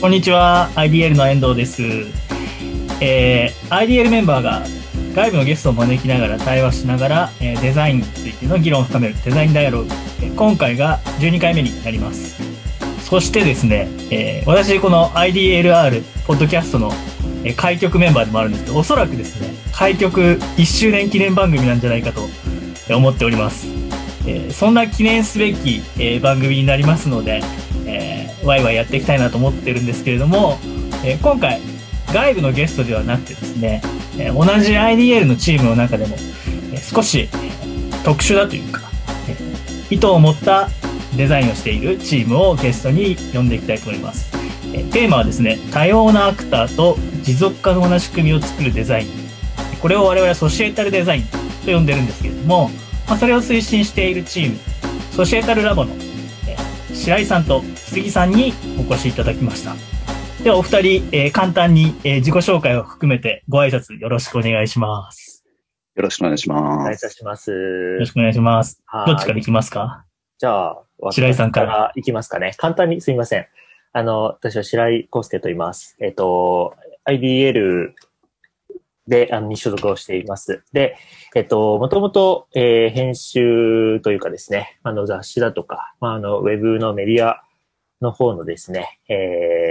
こんにちは IDL の遠藤です、えー、IDL メンバーが外部のゲストを招きながら対話しながら、えデザインについての議論を深めるデザインダイアログ。え今回が12回目になります。そしてですね、え私この IDLR ポッドキャストの、開局メンバーでもあるんですけど、おそらくですね、開局1周年記念番組なんじゃないかと思っております。えそんな記念すべき、え番組になりますので、えーワイワイやっていきたいなと思ってるんですけれども、え今回外部のゲストではなくてですね、え同じ IDL のチームの中でも、え少し、特殊だというか、え意図を持ったデザインをしているチームをゲストに呼んでいきたいと思います。えテーマはですね、多様なアクターと持続可能な仕組みを作るデザイン。これを我々はソシエタルデザインと呼んでるんですけれども、ま、それを推進しているチーム、ソシエタルラボの、白井さんと杉さんにお越しいただきました。ではお二人、えー簡単に、えー自己紹介を含めてご挨拶よろしくお願いします。よろしくお願いしお願いします。よろしくお願いします。はいどっちからいきますか？じゃあ、白井さんから私いきますかね。簡単にすみません。あの、私は白井康介と言います。えっと、IDL で、あの、に所属をしています。で、えっと、もともと、えー編集というかですね、あの、雑誌だとか、まあ、あの、ウェブのメディアの方のですね、え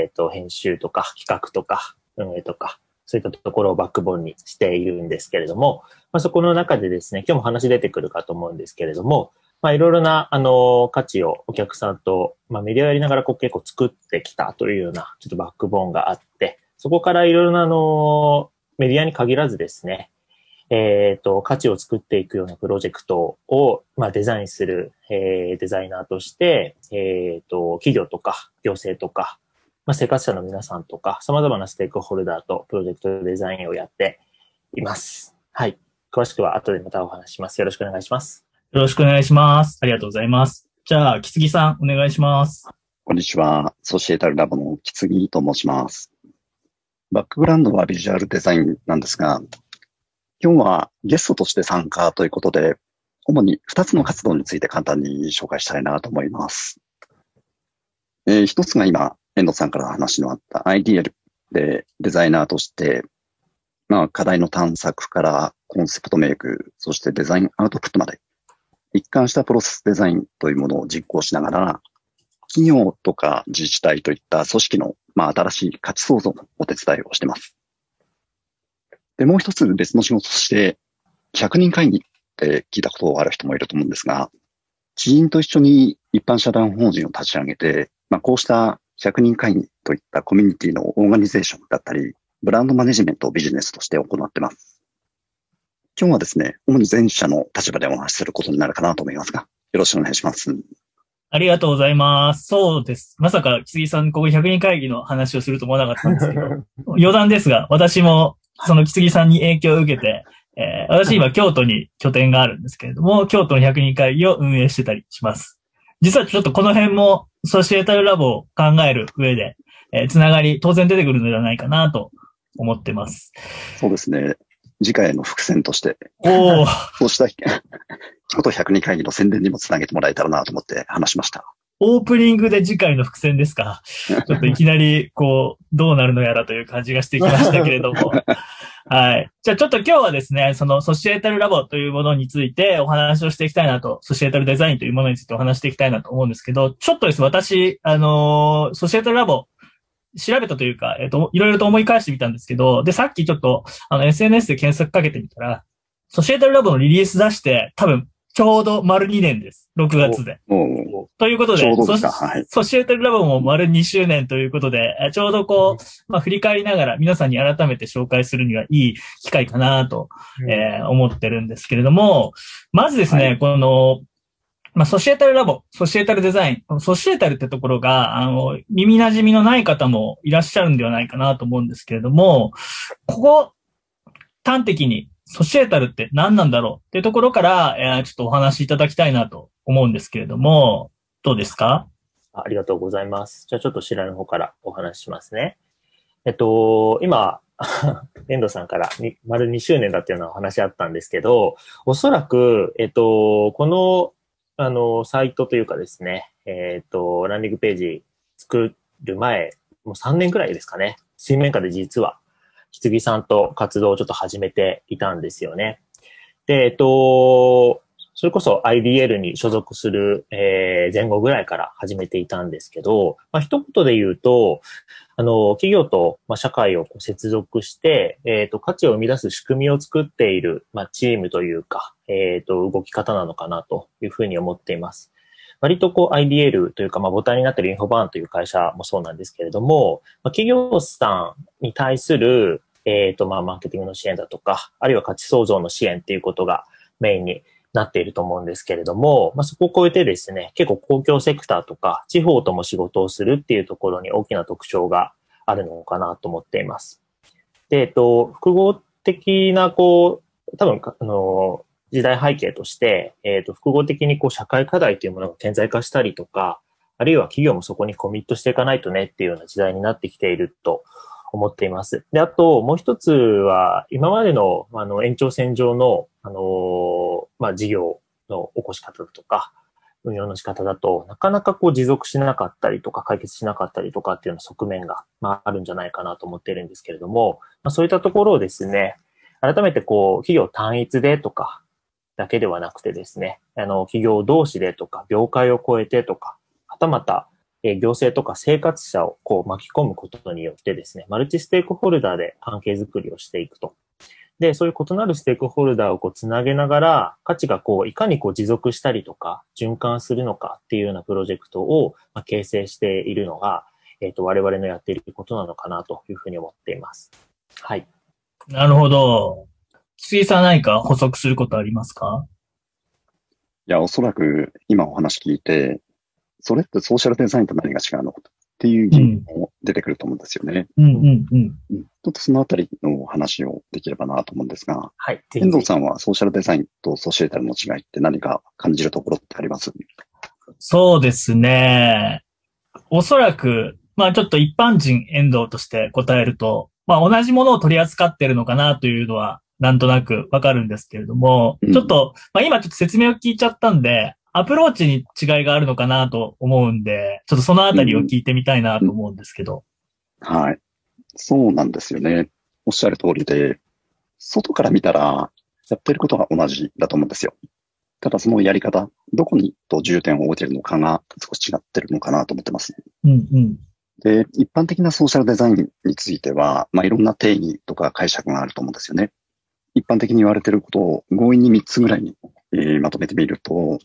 ーっと、編集とか、企画とか、運営とか、そういったところをバックボーンにしているんですけれども、まあ、そこの中でですね、今日も話出てくるかと思うんですけれども、まあ、いろいろな、あの、価値をお客さんと、まあ、メディアをやりながらこう結構作ってきたというような、ちょっとバックボーンがあって、そこからいろいろな、あの、メディアに限らずですね、えっ、と、価値を作っていくようなプロジェクトを、まあ、デザインする、えーデザイナーとして、えっ、と、企業とか、行政とか、まあ、生活者の皆さんとか、様々なステークホルダーとプロジェクトデザインをやっています。はい。詳しくは後でまたお話しします。よろしくお願いします。よろしくお願いします。ありがとうございます。じゃあ、木杉さん、お願いします。こんにちは。ソシエタルラボの木杉と申します。バックグラウンドはビジュアルデザインなんですが、今日はゲストとして参加ということで、主に2つの活動について簡単に紹介したいなと思います。えー一つが今、遠藤さんから話のあった IDL でデザイナーとして、まあ課題の探索からコンセプトメイク、そしてデザインアウトプットまで一貫したプロセスデザインというものを実行しながら、企業とか自治体といった組織の、まあ、新しい価値創造のお手伝いをしています。で、もう一つ別の仕事として、100人会議って聞いたことある人もいると思うんですが、知人と一緒に一般社団法人を立ち上げて、まあ、こうした100人会議といったコミュニティのオーガニゼーションだったり、ブランドマネジメントをビジネスとして行ってます。今日はですね、主に前者の立場でお話しすることになるかなと思いますが、よろしくお願いします。ありがとうございます。そうです。まさか木杉さん、ここ100人会議の話をすると思わなかったんですけど、余談ですが、私もその木杉さんに影響を受けて、えー私今京都に拠点があるんですけれども、京都の100人会議を運営してたりします。実はちょっとこの辺もソシエタルラボを考える上で、えーつながり当然出てくるのではないかなと思ってます。そうですね。次回の伏線として、おー、そうした京都102会議の宣伝にもつなげてもらえたらなと思って話しました。オープニングで次回の伏線ですか？ちょっといきなり、こう、どうなるのやらという感じがしてきましたけれども。はい。じゃあちょっと今日はですね、そのソシエタルラボというものについてお話をしていきたいなと、ソシエタルデザインというものについてお話していきたいなと思うんですけど、ちょっとですね、私、あのーソシエタルラボ、調べたというか、えっ、と、いろいろと思い返してみたんですけど、で、さっきちょっと、あの、SNS で検索かけてみたら、ソシエタルラボのリリース出して、多分、ちょうど丸2年です。6月で。もということで、ソはい。ソシエタルラボも丸2周年ということで、えちょうどこう、まあ、振り返りながら皆さんに改めて紹介するにはいい機会かなと、えー思ってるんですけれども、まずですね、はこの、まあ、ソシエタルラボ、ソシエタルデザイン、ソシエタルってところが、あの、耳馴染みのない方もいらっしゃるんではないかなと思うんですけれども、ここ、端的にソシエタルって何なんだろうっていうところから、えーちょっとお話しいただきたいなと思うんですけれども、どうですか？ありがとうございます。じゃあちょっと白井の方からお話ししますね。えっと、今、遠藤さんから丸2周年だっていうようなお話あったんですけど、おそらく、えっと、この、あの、サイトというかですね、えっと、ランディングページ作る前、もう3年くらいですかね。水面下で実は、羊さんと活動をちょっと始めていたんですよね。で、えっと、それこそ IDL に所属する、えー前後ぐらいから始めていたんですけど、まあ、一言で言うと、あの、企業と、まあ、社会をこう接続して、えっ、と、価値を生み出す仕組みを作っている、まあ、チームというか、えっ、と、動き方なのかなというふうに思っています。割とこう IDL というか、まあ、ボタンになっているインフォバーンという会社もそうなんですけれども、まあ、企業さんに対する、えっ、と、まあ、マーケティングの支援だとか、あるいは価値創造の支援っていうことがメインになっていると思うんですけれども、まあ、そこを超えてですね、結構公共セクターとか地方とも仕事をするっていうところに大きな特徴があるのかなと思っています。で、えっと、複合的な、こう、多分、あの、時代背景として、えっと、複合的にこう社会課題というものが顕在化したりとか、あるいは企業もそこにコミットしていかないとねっていうような時代になってきていると思っています。で、あと、もう一つは、今までの、あの、延長線上の、あの、まあ、事業の起こし方だとか、運用の仕方だと、なかなかこう持続しなかったりとか、解決しなかったりとかっていうような側面が、まあ、あるんじゃないかなと思っているんですけれども、まあ、そういったところをですね、改めてこう、企業単一でとか、だけではなくてですね、あの、企業同士でとか、業界を超えてとか、はたまた、え行政とか生活者をこう巻き込むことによってですね、マルチステークホルダーで関係づくりをしていくと。で、そういう異なるステークホルダーをこうつなげながら、価値がこう、いかにこう持続したりとか、循環するのかっていうようなプロジェクトを、まあ、形成しているのが、えっ、と、我々のやっていることなのかなというふうに思っています。はい。なるほど。杉さん何か補足することありますか？いや、おそらく今お話聞いて、それってソーシャルデザインと何が違うの？っていう疑問も出てくると思うんですよね。うんうんうん。うんちょっとそのあたりのお話をできればなと思うんですが、はい。遠藤さんはソーシャルデザインとソシエタルの違いって何か感じるところってあります？そうですね。おそらく、まあちょっと一般人遠藤として答えると、まあ同じものを取り扱ってるのかなというのは、なんとなくわかるんですけれども、うんちょっと、まあ今ちょっと説明を聞いちゃったんで、アプローチに違いがあるのかなと思うんで、ちょっとそのあたりを聞いてみたいなと思うんですけど。はい。そうなんですよね。おっしゃる通りで、外から見たら、やってることが同じだと思うんですよ。ただそのやり方、どこにと重点を置いてるのかが少し違ってるのかなと思ってます。うんうん。で、一般的なソーシャルデザインについては、まあ、いろんな定義とか解釈があると思うんですよね。一般的に言われていることを強引に3つぐらいに、えーまとめてみると、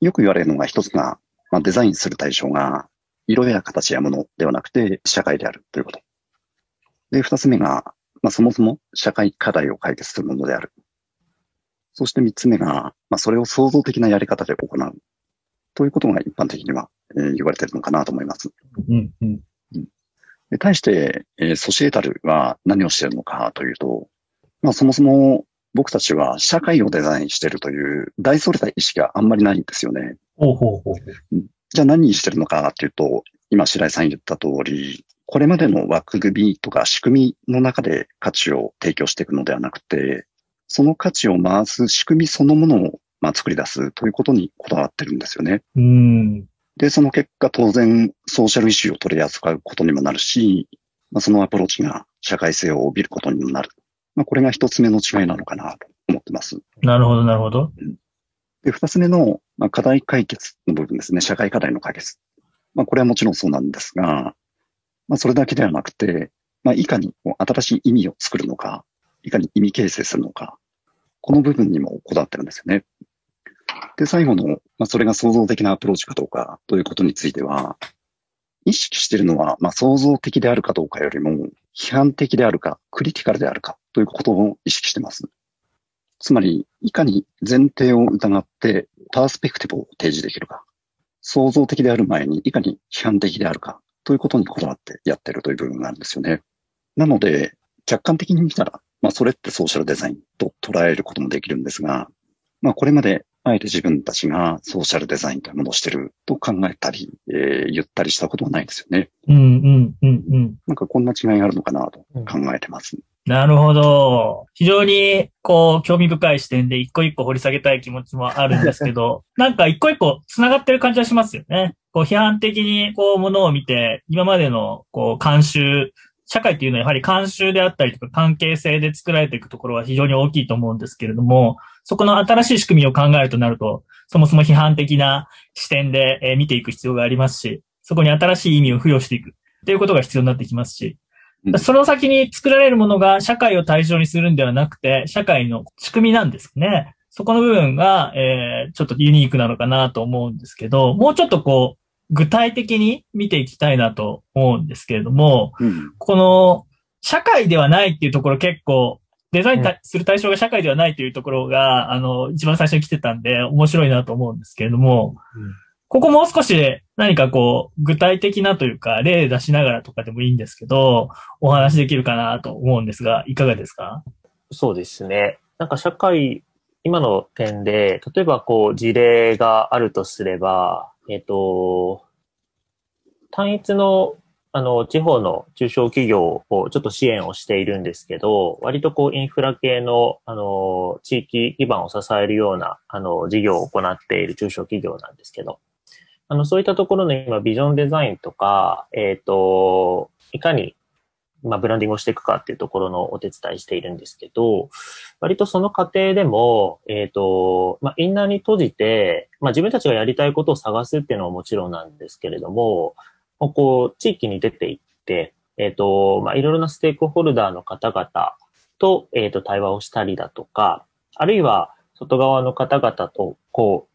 よく言われるのが一つが、まあ、デザインする対象が色や形やものではなくて社会であるということ。で、二つ目が、まあ、そもそも社会課題を解決するものである。そして三つ目が、まあ、それを創造的なやり方で行う。ということが一般的には、えー言われているのかなと思います。うんうん。で対して、えーソシエタルは何をしているのかというと、まあそもそも僕たちは社会をデザインしているという大それた意識があんまりないんですよね。ほうほうほう。じゃあ何にしてるのかというと、今白井さん言った通り、これまでの枠組みとか仕組みの中で価値を提供していくのではなくて、その価値を回す仕組みそのものをまあ作り出すということにこだわってるんですよね。うん。で、その結果当然ソーシャルイシューを取り扱うことにもなるし、まあ、そのアプローチが社会性を帯びることにもなる。まあ、これが一つ目の違いなのかなと思ってます。なるほど、なるほど。で、二つ目の、まあ、課題解決の部分ですね。社会課題の解決。まあ、これはもちろんそうなんですが、まあ、それだけではなくて、まあ、いかに新しい意味を作るのか、いかに意味形成するのか、この部分にもこだわってるんですよね。で、最後の、まあ、それが創造的なアプローチかどうかということについては、意識しているのは、まあ、創造的であるかどうかよりも、批判的であるか、クリティカルであるかということを意識してます。つまり、いかに前提を疑って、パースペクティブを提示できるか。創造的である前に、いかに批判的であるか、ということにこだわってやってるという部分があるんですよね。なので、客観的に見たら、まあ、それってソーシャルデザインと捉えることもできるんですが、まあ、これまであえて自分たちがソーシャルデザインというものをしてると考えたり、えー、言ったりしたことはないですよね。うんうんうんうん。なんかこんな違いがあるのかなと考えてます。なるほど。非常に、こう、興味深い視点で一個一個掘り下げたい気持ちもあるんですけど、なんか一個一個繋がってる感じはしますよね。こう、批判的に、こう、ものを見て、今までの、こう、慣習、社会っていうのはやはり慣習であったりとか関係性で作られていくところは非常に大きいと思うんですけれども、そこの新しい仕組みを考えるとなると、そもそも批判的な視点でえー見ていく必要がありますし、そこに新しい意味を付与していく。っていうことが必要になってきますし、うん。その先に作られるものが社会を対象にするんではなくて、社会の仕組みなんですね。そこの部分が、えーちょっとユニークなのかなと思うんですけど、もうちょっとこう、具体的に見ていきたいなと思うんですけれども、うん。この、社会ではないっていうところ結構、デザインする対象が社会ではないというところが、あの、一番最初に来てたんで、面白いなと思うんですけれども、ここもう少し何かこう、具体的なというか、例出しながらとかでもいいんですけど、お話できるかなと思うんですが、いかがですか？そうですね。なんか社会、今の点で、例えばこう事例があるとすれば、えっ、と、単一の、あの、地方の中小企業をちょっと支援をしているんですけど、割とこうインフラ系の、あの、地域基盤を支えるような、あの、事業を行っている中小企業なんですけど、あの、そういったところの今、ビジョンデザインとか、えっ、と、いかにまあ、ブランディングをしていくかっていうところのお手伝いしているんですけど、割とその過程でも、えっ、と、まあ、インナーに閉じて、まあ、自分たちがやりたいことを探すっていうのはもちろんなんですけれども、こう、地域に出ていって、えっ、と、まあ、いろいろなステークホルダーの方々と、えっ、と、対話をしたりだとか、あるいは、外側の方々と、こう、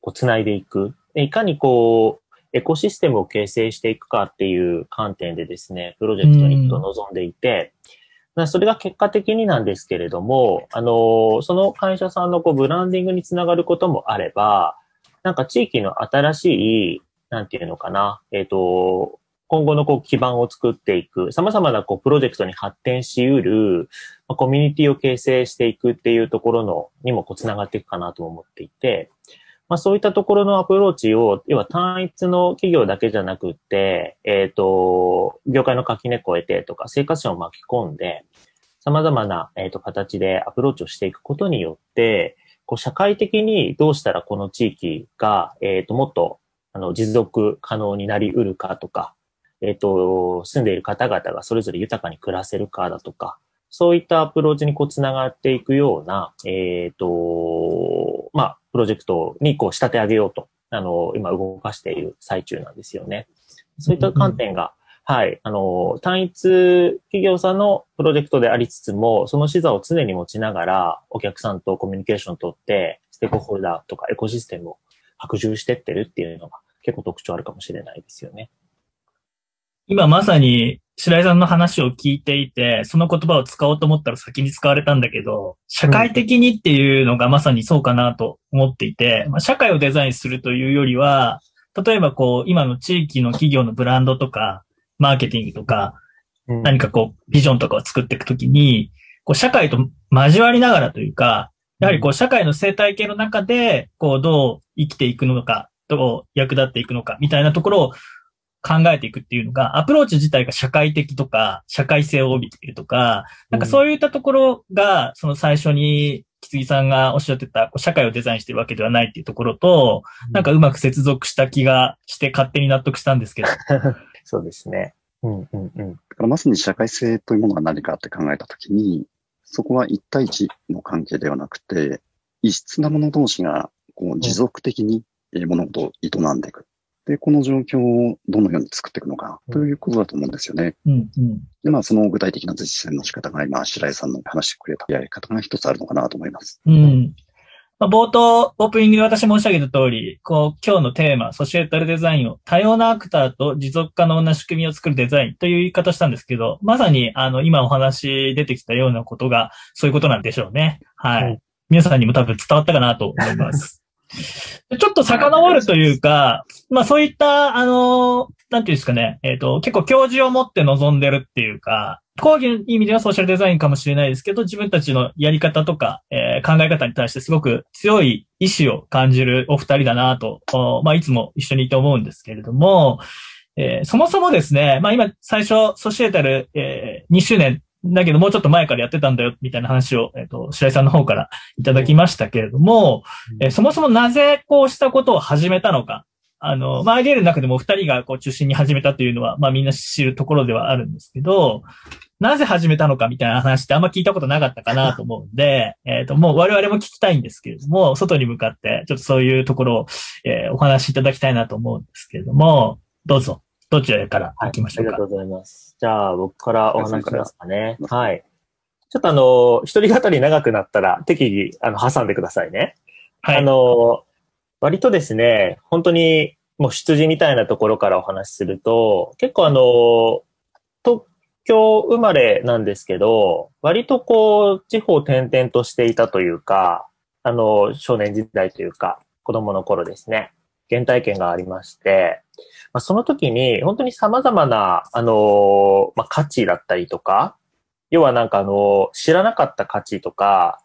こう、繋いでいく。いかにこう、エコシステムを形成していくかっていう観点でですね、プロジェクトにと臨んでいて、それが結果的になんですけれども、あの、その会社さんのこうブランディングにつながることもあれば、なんか地域の新しい、なんていうのかな、えっ、と、今後のこう基盤を作っていく、様々なこうプロジェクトに発展しうる、まあコミュニティを形成していくっていうところの、にもこうつながっていくかなと思っていて、まあそういったところのアプローチを、要は単一の企業だけじゃなくて、えっ、と、業界の垣根越えてとか、生活者を巻き込んで、様々な、えー、と形でアプローチをしていくことによって、こう社会的にどうしたらこの地域が、えっ、と、もっと、あの、持続可能になり得るかとか、えっ、と、住んでいる方々がそれぞれ豊かに暮らせるかだとか、そういったアプローチにこうつながっていくような、えっ、と、まあ、プロジェクトにこう仕立て上げようと、あの、今動かしている最中なんですよね。そういった観点が、はい、あの、単一企業さんのプロジェクトでありつつも、その視座を常に持ちながら、お客さんとコミュニケーションを取って、ステークホルダーとかエコシステムを拡充してってるっていうのが結構特徴あるかもしれないですよね。今まさに白井さんの話を聞いていて、その言葉を使おうと思ったら先に使われたんだけど、社会的にっていうのがまさにそうかなと思っていて、まあ、社会をデザインするというよりは、例えばこう、今の地域の企業のブランドとか、マーケティングとか、うん。何かこう、ビジョンとかを作っていくときに、こう、社会と交わりながらというか、やはりこう、社会の生態系の中で、こう、どう生きていくのか、どう役立っていくのか、みたいなところを考えていくっていうのが、アプローチ自体が社会的とか、社会性を帯びているとか、なんかそういったところが、その最初に、木杉さんがおっしゃってた、社会をデザインしてるわけではないっていうところと、なんかうまく接続した気がして勝手に納得したんですけど。そうですね。うんうんうん。だからまさに社会性というものは何かって考えたときに、そこは一対一の関係ではなくて、異質なもの同士がこう持続的にえー物事を営んでいく。で、この状況をどのように作っていくのかということだと思うんですよね。うんうん。で、まあその具体的な実践の仕方が今、白井さんの話してくれたやり方が一つあるのかなと思います。うん。まあ、冒頭、オープニングで私申し上げた通り、こう、今日のテーマ、ソシエタルデザインを多様なアクターと持続可能な仕組みを作るデザインという言い方したんですけど、まさに、あの、今お話出てきたようなことが、そういうことなんでしょうね。はい。はい皆さんにも多分伝わったかなと思います。ちょっと遡るというか、まあそういった、あの、なんていうんですかね、えっ、と、結構教授を持って臨んでるっていうか、講義の意味ではソーシャルデザインかもしれないですけど、自分たちのやり方とか、えー考え方に対してすごく強い意志を感じるお二人だなと、まあいつも一緒にいて思うんですけれども、えーそもそもですね、まあ今最初、ソシエタル、えー2周年だけどもうちょっと前からやってたんだよ、みたいな話を、えっ、と、白井さんの方からいただきましたけれども、えーそもそもなぜこうしたことを始めたのか。あの、まあ、IDL の中でも二人がこう中心に始めたというのは、まあみんな知るところではあるんですけど、なぜ始めたのかみたいな話ってあんま聞いたことなかったかなと思うんで、えっ、と、もう我々も聞きたいんですけれども、外に向かってちょっとそういうところを、えーお話しいただきたいなと思うんですけれども、どうぞ、どちらから行きましょうか。ありがとうございます。じゃあ、僕からお話ししますかね。はい。ちょっとあの、一人語り長くなったら適宜、あの、挟んでくださいね。あはい。の、割とですね、本当にもう出自みたいなところからお話しすると、結構あの、東京生まれなんですけど、割とこう、地方転々としていたというか、あの、少年時代というか、子供の頃ですね、原体験がありまして、まあ、その時に本当に様々な、あの、まあ、価値だったりとか、要はなんかあの、知らなかった価値とか、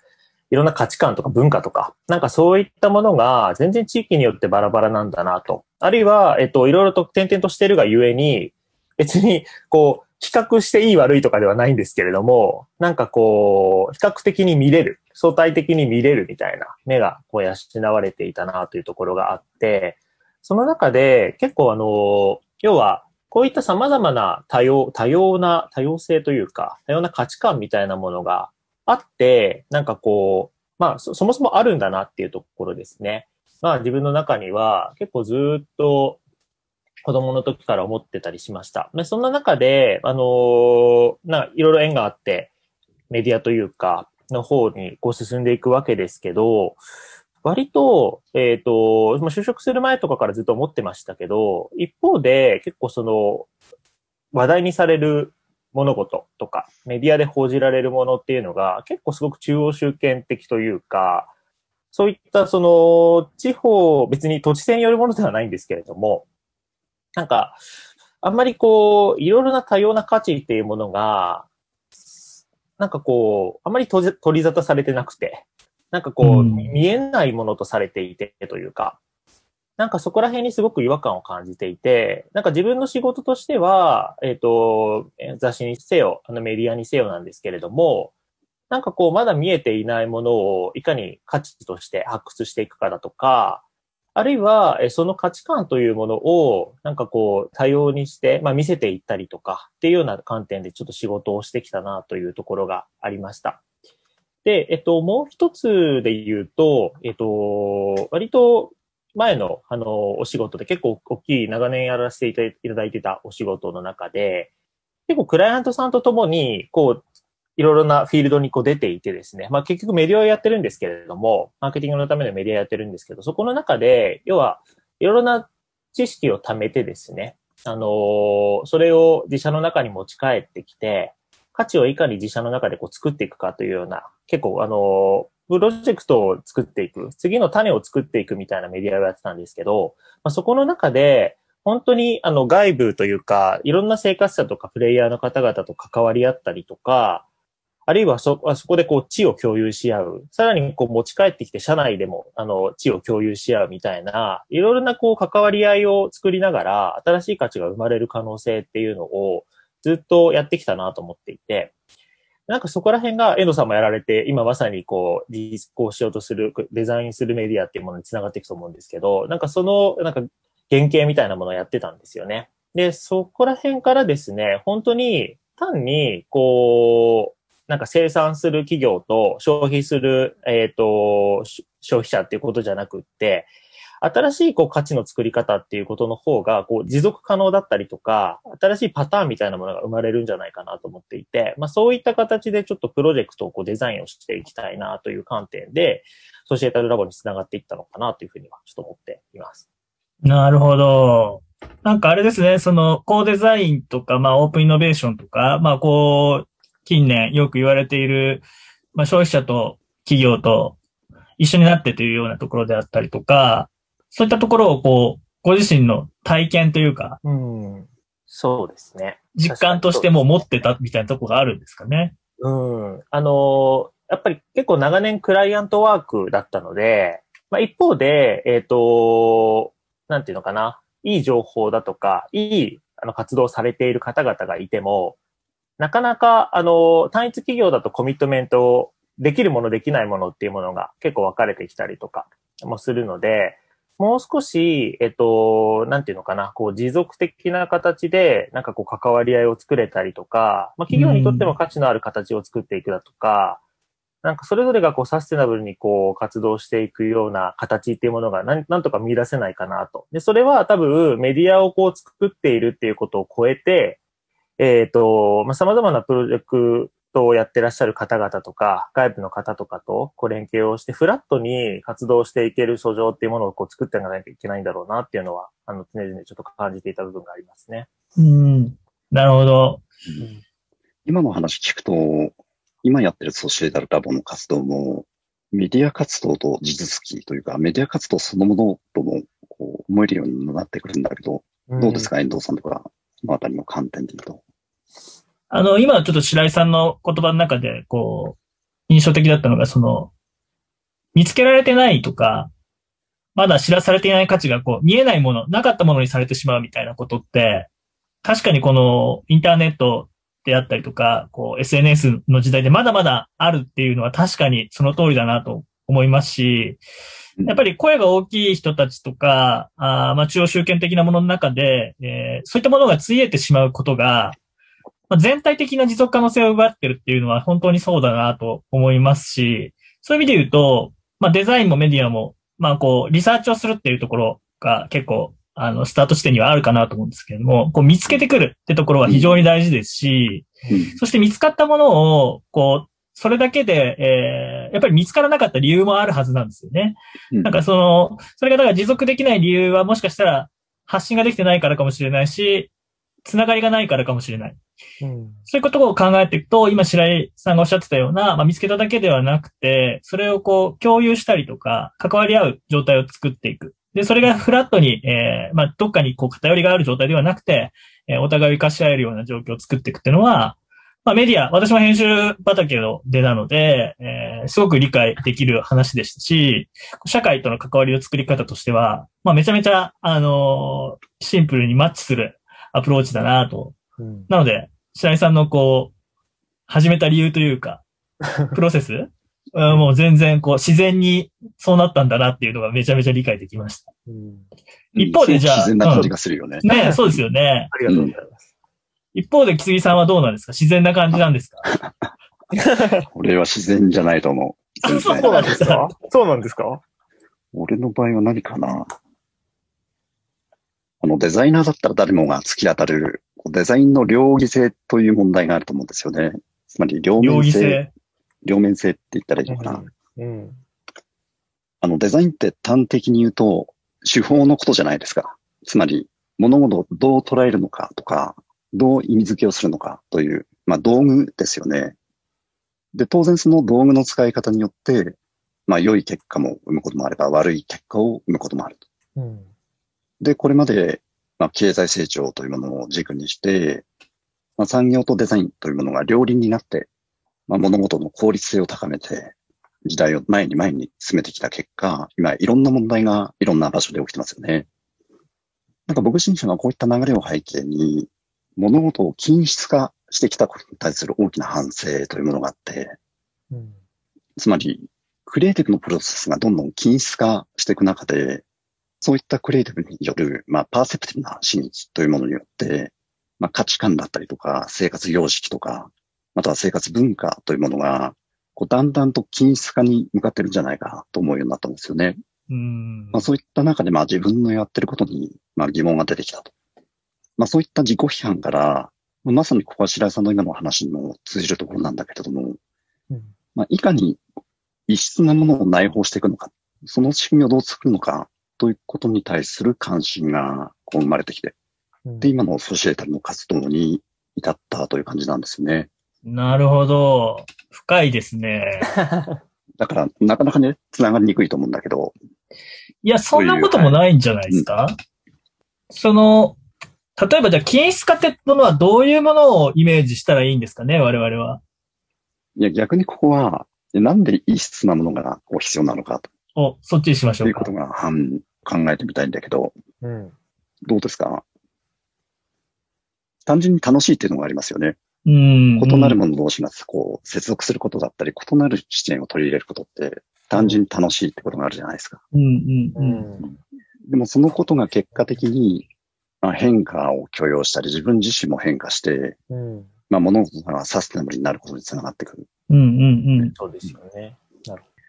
いろんな価値観とか文化とか、なんかそういったものが全然地域によってバラバラなんだなと。あるいは、えっと、いろいろと転々としてるがゆえに、別に、こう、比較していい悪いとかではないんですけれども、なんかこう、比較的に見れる、相対的に見れるみたいな目がこう養われていたなというところがあって、その中で結構あの、要は、こういった様々な多様、多様な、多様性というか、多様な価値観みたいなものがあって、なんかこう、まあそ、もそもあるんだなっていうところですね。まあ自分の中には結構ずっと子供の時から思ってたりしました。でそんな中で、あのーないろいろ縁があって、メディアというか、の方にこう進んでいくわけですけど、割と、えっ、と、就職する前とかからずっと思ってましたけど、一方で結構その、話題にされる物事とか、メディアで報じられるものっていうのが結構すごく中央集権的というか、そういったその地方、別に土地性によるものではないんですけれども、なんか、あんまりこう、いろいろな多様な価値っていうものが、なんかこう、あんまり取り沙汰されてなくて、なんかこう、うん。見えないものとされていてというか、なんかそこら辺にすごく違和感を感じていて、なんか自分の仕事としては、えっ、ー雑誌にせよ、あのメディアにせよなんですけれども、なんかこう、まだ見えていないものをいかに価値として発掘していくかだとか、あるいは、その価値観というものを、なんかこう、多様にして、まあ見せていったりとか、っていうような観点でちょっと仕事をしてきたなというところがありました。で、えっと、もう一つで言うと、えっと、割と前の、あの、お仕事で結構大きい長年やらせていただいてたお仕事の中で、結構クライアントさんと共に、こう、いろいろなフィールドにこう出ていてですね、まあ結局メディアをやってるんですけれども、マーケティングのためのメディアやってるんですけど、そこの中で、要は、いろいろな知識を貯めてですね、あのーそれを自社の中に持ち帰ってきて、価値をいかに自社の中でこう作っていくかというような、結構あのープロジェクトを作っていく、次の種を作っていくみたいなメディアをやってたんですけど、まあ、そこの中で、本当にあの外部というか、いろんな生活者とかプレイヤーの方々と関わり合ったりとか、あるいはそ、あそこでこう、知を共有し合う。さらにこう、持ち帰ってきて、社内でも、あの、知を共有し合うみたいな、いろいろなこう、関わり合いを作りながら、新しい価値が生まれる可能性っていうのを、ずっとやってきたなと思っていて、なんかそこら辺が、遠藤さんもやられて、今まさにこう、実行しようとする、デザインするメディアっていうものにつながっていくと思うんですけど、なんかその、なんか、原型みたいなものをやってたんですよね。で、そこら辺からですね、本当に、単に、こう、なんか生産する企業と消費する、えっ、と、消費者っていうことじゃなくって、新しいこう価値の作り方っていうことの方が、こう持続可能だったりとか、新しいパターンみたいなものが生まれるんじゃないかなと思っていて、まあそういった形でちょっとプロジェクトをこうデザインをしていきたいなという観点で、ソシエタルラボにつながっていったのかなというふうにはちょっと思っています。なるほど。なんかあれですね、その、コーデザインとか、まあ、オープンイノベーションとか、まあ、こう、近年よく言われている、まあ、消費者と企業と、一緒になってというようなところであったりとか、そういったところをこう、ご自身の体験というか、うん。そうですね。実感としても持ってたみたいなところがあるんですかね。うん。あのーやっぱり結構長年クライアントワークだったので、まあ一方で、えっ、と、なんていうのかな、いい情報だとか、いいあの活動をされている方々がいても、なかなか、あの、単一企業だとコミットメントをできるもの、できないものっていうものが結構分かれてきたりとかもするので、もう少し、えっと、なんていうのかな、こう持続的な形で、なんかこう関わり合いを作れたりとか、まあ企業にとっても価値のある形を作っていくだとか、なんかそれぞれがこうサステナブルにこう活動していくような形っていうものがなんなんとか見出せないかなと。で、それは多分メディアをこう作っているっていうことを超えて、えっ、と、まあ、様々なプロジェクトをやってらっしゃる方々とか、外部の方とかとこう連携をして、フラットに活動していける訴状っていうものをこう作っていかなきゃいけないんだろうなっていうのは、あの、常々ちょっと感じていた部分がありますね。うん。なるほど。今の話聞くと、今やってるソシエタルラボの活動も、メディア活動と地続きというか、メディア活動そのものともこう思えるようになってくるんだけど、どうですか、遠藤さんとか、そのあたりの観点で言うと。あの、今ちょっと白井さんの言葉の中で、こう、印象的だったのが、その、見つけられてないとか、まだ知らされていない価値がこう、見えないもの、なかったものにされてしまうみたいなことって、確かにこのインターネットであったりとか、こう、SNS の時代でまだまだあるっていうのは確かにその通りだなと思いますし、やっぱり声が大きい人たちとか、あーまあ中央集権的なものの中で、えーそういったものがついえてしまうことが、まあ、全体的な持続可能性を奪ってるっていうのは本当にそうだなと思いますし、そういう意味で言うと、まあデザインもメディアも、まあこう、リサーチをするっていうところが結構、あの、スタート地点にはあるかなと思うんですけれども、こう見つけてくるってところは非常に大事ですし、うん。そして見つかったものを、こう、それだけで、えー、やっぱり見つからなかった理由もあるはずなんですよね。うんなんかその、それがだから持続できない理由はもしかしたら発信ができてないからかもしれないし、つながりがないからかもしれない。うんそういうことを考えていくと、今白井さんがおっしゃってたような、まあ、見つけただけではなくて、それをこう共有したりとか、関わり合う状態を作っていく。で、それがフラットに、えー、まあ、どっかにこう偏りがある状態ではなくて、えーお互いを生かし合えるような状況を作っていくっていうのは、まあ、メディア、私も編集畑の出なので、えーすごく理解できる話でしたし、社会との関わりの作り方としては、まあ、めちゃめちゃ、あのーシンプルにマッチするアプローチだなとうんなので、白井さんのこう、始めた理由というか、プロセス？うんもう全然こう、自然にそうなったんだなっていうのがめちゃめちゃ理解できました。うん一方でじゃあ自然な感じがするよね。ねそうですよね。ありがとうございます。一方で木杉さんはどうなんですか？自然な感じなんですか？俺は自然じゃないと思う。そうなんですか？そうなんですか？俺の場合は何かな？あの、デザイナーだったら誰もが突き当たる、こうデザインの両義性という問題があると思うんですよね。つまり両面性、性？両面性って言ったらいいのかな？うん。あの、デザインって端的に言うと、手法のことじゃないですか。つまり、物事をどう捉えるのかとか、どう意味付けをするのかという、まあ、道具ですよね。で、当然その道具の使い方によって、まあ、良い結果も生むこともあれば、悪い結果を生むこともあると。うん。で、これまで、まあ、経済成長というものを軸にして、まあ、産業とデザインというものが両輪になって、まあ、物事の効率性を高めて、時代を前に前に進めてきた結果、今いろんな問題がいろんな場所で起きてますよね。なんか僕自身がこういった流れを背景に、物事を均質化してきたことに対する大きな反省というものがあって、うん。つまり、クリエイティブのプロセスがどんどん均質化していく中で、そういったクリエイティブによる、まあ、パーセプティブな真実というものによって、まあ、価値観だったりとか、生活様式とか、または生活文化というものが、こうだんだんと均質化に向かってるんじゃないかなと思うようになったんですよね。うんまあ、そういった中で、まあ、自分のやってることに、まあ、疑問が出てきたと。まあ、そういった自己批判から、まさにここは白井さんの今の話にも通じるところなんだけれども、うんまあ、いかに異質なものを内包していくのか、その仕組みをどう作るのか、ということに対する関心がこう生まれてきて、うんで、今のソシエタルの活動に至ったという感じなんですよね。なるほど。深いですね。だから、なかなかね、繋がりにくいと思うんだけど、いや、そんなこともないんじゃないですか、その、例えばじゃあ、均質化ってものはどういうものをイメージしたらいいんですかね、我々は。いや、逆にここは、なんで異質なものがこう必要なのかお、そっちにしましょうかということ。が、半考えてみたいんだけど、うん。どうですか？単純に楽しいっていうのがありますよね。うん。異なるもの同士がこう、接続することだったり、異なる視点を取り入れることって、単純に楽しいってことがあるじゃないですか。うんうんううん。ん。でもそのことが結果的に、まあ、変化を許容したり、自分自身も変化して、うん。まあ、物事がサステナブルになることにつながってくる。うんうんうん。そうですよね。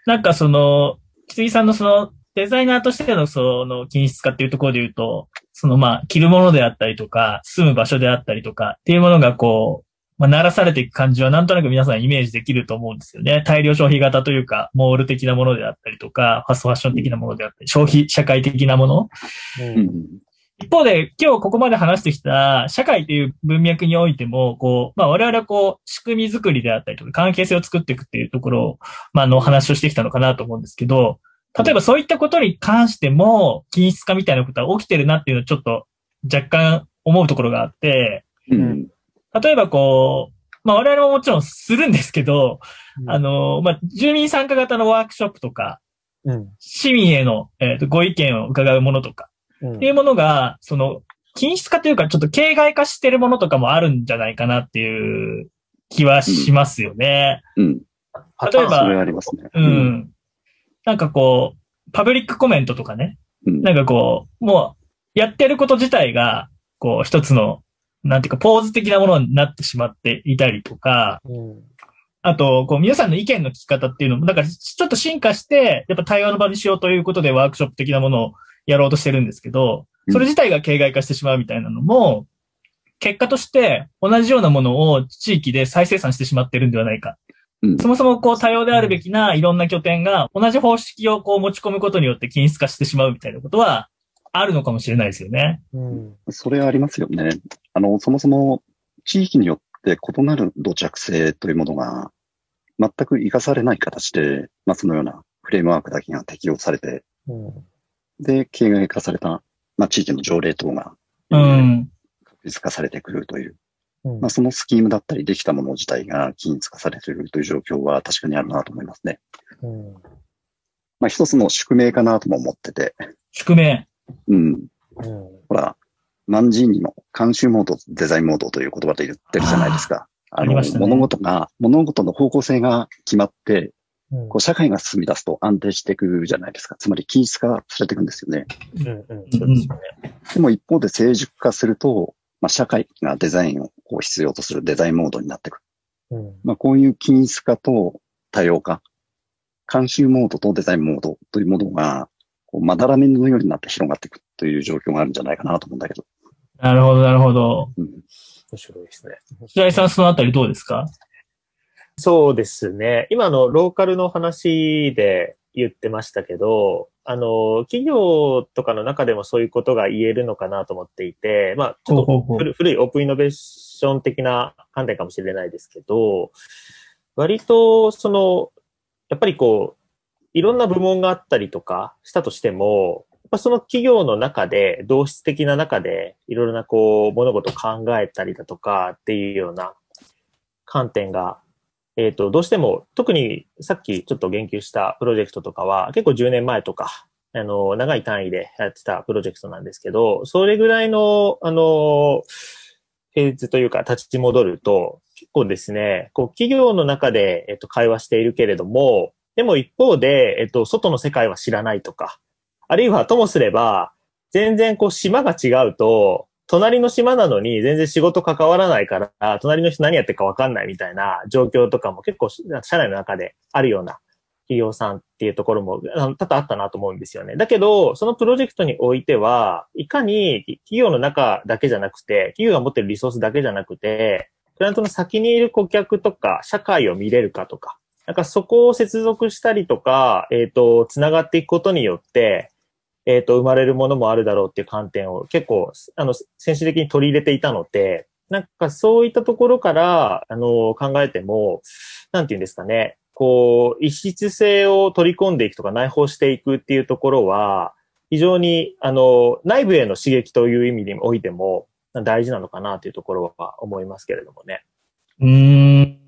なんかその、木杉さんのその、デザイナーとしてのその、均質化っていうところで言うと、そのまあ、着るものであったりとか、住む場所であったりとかっていうものがこう、まあ、鳴らされていく感じはなんとなく皆さんイメージできると思うんですよね。大量消費型というか、モール的なものであったりとか、ファストファッション的なものであったり、消費社会的なもの。う。うんん。一方で、今日ここまで話してきた社会という文脈においても、こう、まあ我々はこう、仕組み作りであったりとか、関係性を作っていくっていうところを、まああの話をしてきたのかなと思うんですけど、例えばそういったことに関しても、均質化みたいなことは起きてるなっていうのをちょっと若干思うところがあって、うん。例えばこう、まあ我々ももちろんするんですけど、あの、まあ住民参加型のワークショップとか、うん。市民への、えーとご意見を伺うものとか、うんっていうものが、その、均質化というか、ちょっと形骸化してるものとかもあるんじゃないかなっていう気はしますよね。うん。例えば。うん。なんかこう、パブリックコメントとかね。うん。なんかこう、もう、やってること自体が、こう、一つの、なんていうか、ポーズ的なものになってしまっていたりとか、うん。あと、こう、皆さんの意見の聞き方っていうのも、だから、ちょっと進化して、やっぱ対話の場にしようということでワークショップ的なものをやろうとしてるんですけど、それ自体が形骸化してしまうみたいなのも、結果として同じようなものを地域で再生産してしまってるんではないか。うんそもそもこう多様であるべきないろんな拠点が同じ方式をこう持ち込むことによって均質化してしまうみたいなことはあるのかもしれないですよね。うん。それはありますよね。あの、そもそも地域によって異なる土着性というものが全く活かされない形で、まあそのようなフレームワークだけが適用されて、うん。で、形骸化された、まあ地域の条例等が、うえーん。確立化されてくるという、うんまあそのスキームだったりできたもの自体が均一化されているという状況は確かにあるなと思いますね。うん。まあ一つの宿命かなとも思ってて、宿命。うん。うん。ほら、万人にも監修モード、デザインモードという言葉で言ってるじゃないですか。あありましたね物事が、物事の方向性が決まって、うんこう社会が進み出すと安定していくじゃないですか。つまり均質化されていくんですよね。うん。うん。そうですよね。でも一方で成熟化すると、まあ、社会がデザインをこう必要とするデザインモードになっていく。うん。まあ、こういう均質化と多様化、監修モードとデザインモードというものが、こうまだらめのようになって広がっていくという状況があるんじゃないかなと思うんだけど。なるほど、なるほど。うん面白いですね。白井さん、そのあたりどうですか？そうですね。今のローカルの話で言ってましたけど、あの、企業とかの中でもそういうことが言えるのかなと思っていて、まあ、ちょっと古古いオープンイノベーション的な観点かもしれないですけど、割と、その、やっぱりこう、いろんな部門があったりとかしたとしても、やっぱその企業の中で、同質的な中で、いろいろなこう、物事を考えたりだとかっていうような観点がえっ、と、どうしても、特にさっきちょっと言及したプロジェクトとかは、結構10年前とか、あの、長い単位でやってたプロジェクトなんですけど、それぐらいの、あの、フェーズというか立ち戻ると、結構ですね、こう、企業の中で、えっと、会話しているけれども、でも一方で、えっと、外の世界は知らないとか、あるいはともすれば、全然こう、島が違うと、隣の島なのに全然仕事関わらないから、隣の人何やってるか分かんないみたいな状況とかも結構社内の中であるような企業さんっていうところも多々あったなと思うんですよね。だけど、そのプロジェクトにおいては、いかに企業の中だけじゃなくて、企業が持ってるリソースだけじゃなくて、クライアントの先にいる顧客とか、社会を見れるかとか、なんかそこを接続したりとか、えっ、と、つながっていくことによって、えっ、と、生まれるものもあるだろうっていう観点を結構、あの、先進的に取り入れていたので、なんかそういったところから、あの、考えても、なんていうんですかね。こう、異質性を取り込んでいくとか内包していくっていうところは、非常に、あの、内部への刺激という意味においても大事なのかなというところは思いますけれどもね。うーん。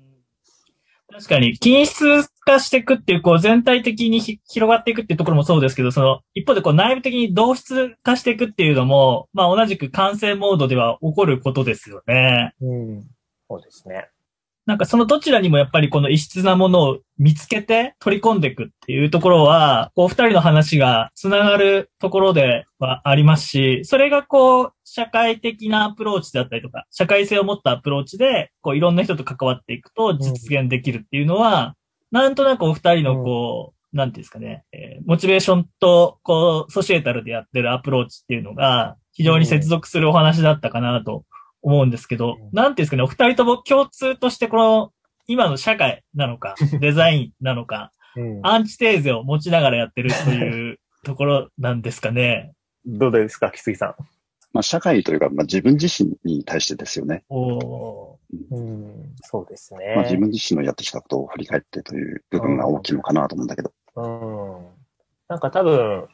確かに、均質化していくっていう、こう、全体的にひ広がっていくっていうところもそうですけど、その、一方でこう、内部的に同質化していくっていうのも、まあ、同じく完成モードでは起こることですよね。うん。そうですね。なんかそのどちらにもやっぱりこの異質なものを見つけて取り込んでいくっていうところは、こう二人の話がつながるところではありますし、それがこう社会的なアプローチだったりとか、社会性を持ったアプローチで、こういろんな人と関わっていくと実現できるっていうのは、なんとなくお二人のこう、なんていうんですかね、えーモチベーションと、こう、 Societal でやってるアプローチっていうのが、非常に接続するお話だったかなと思うんですけど、うん。なんていうんですかね、お二人とも共通としてこの、今の社会なのか、デザインなのか、うん。アンチテーゼを持ちながらやってるというところなんですかね。どうですか、木杉さまあ、社会というか、まあ、自分自身に対してですよね。お。うん。そうですね。まあ、自分自身のやってきたことを振り返ってという部分が大きいのかなと思うんだけど。うん。なんか多分、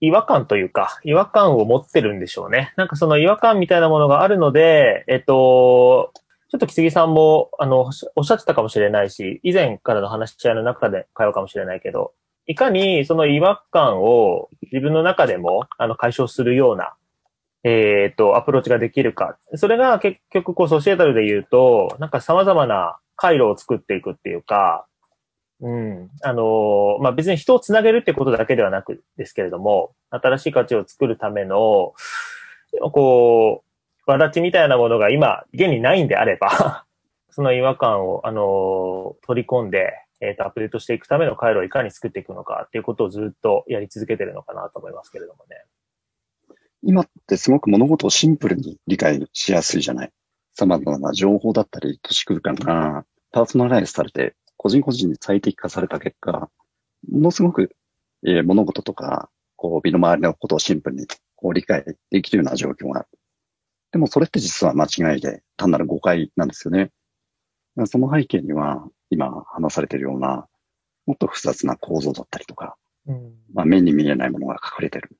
違和感というか、違和感を持ってるんでしょうね。なんかその違和感みたいなものがあるので、えっと、ちょっと木杉さんも、あの、おっしゃってたかもしれないし、以前からの話し合いの中で会話かもしれないけど、いかにその違和感を自分の中でも、あの、解消するような、えっと、アプローチができるか。それが結局、こう、ソシエタルで言うと、なんか様々な回路を作っていくっていうか、うん。あのまあ、別に人をつなげるってことだけではなくですけれども、新しい価値を作るための、こう、わだちみたいなものが今、現にないんであれば、その違和感を、あの取り込んで、えっ、と、アップデートしていくための回路をいかに作っていくのかっていうことをずっとやり続けてるのかなと思いますけれどもね。今ってすごく物事をシンプルに理解しやすいじゃない？様々な情報だったり、都市空間がパーソナライズされて、個人個人に最適化された結果、ものすごく、えー物事とか、こう、身の回りのことをシンプルにこう理解できるような状況がある。でもそれって実は間違いで、単なる誤解なんですよね。その背景には、今話されているような、もっと複雑な構造だったりとか、うん。まあ、目に見えないものが隠れてる。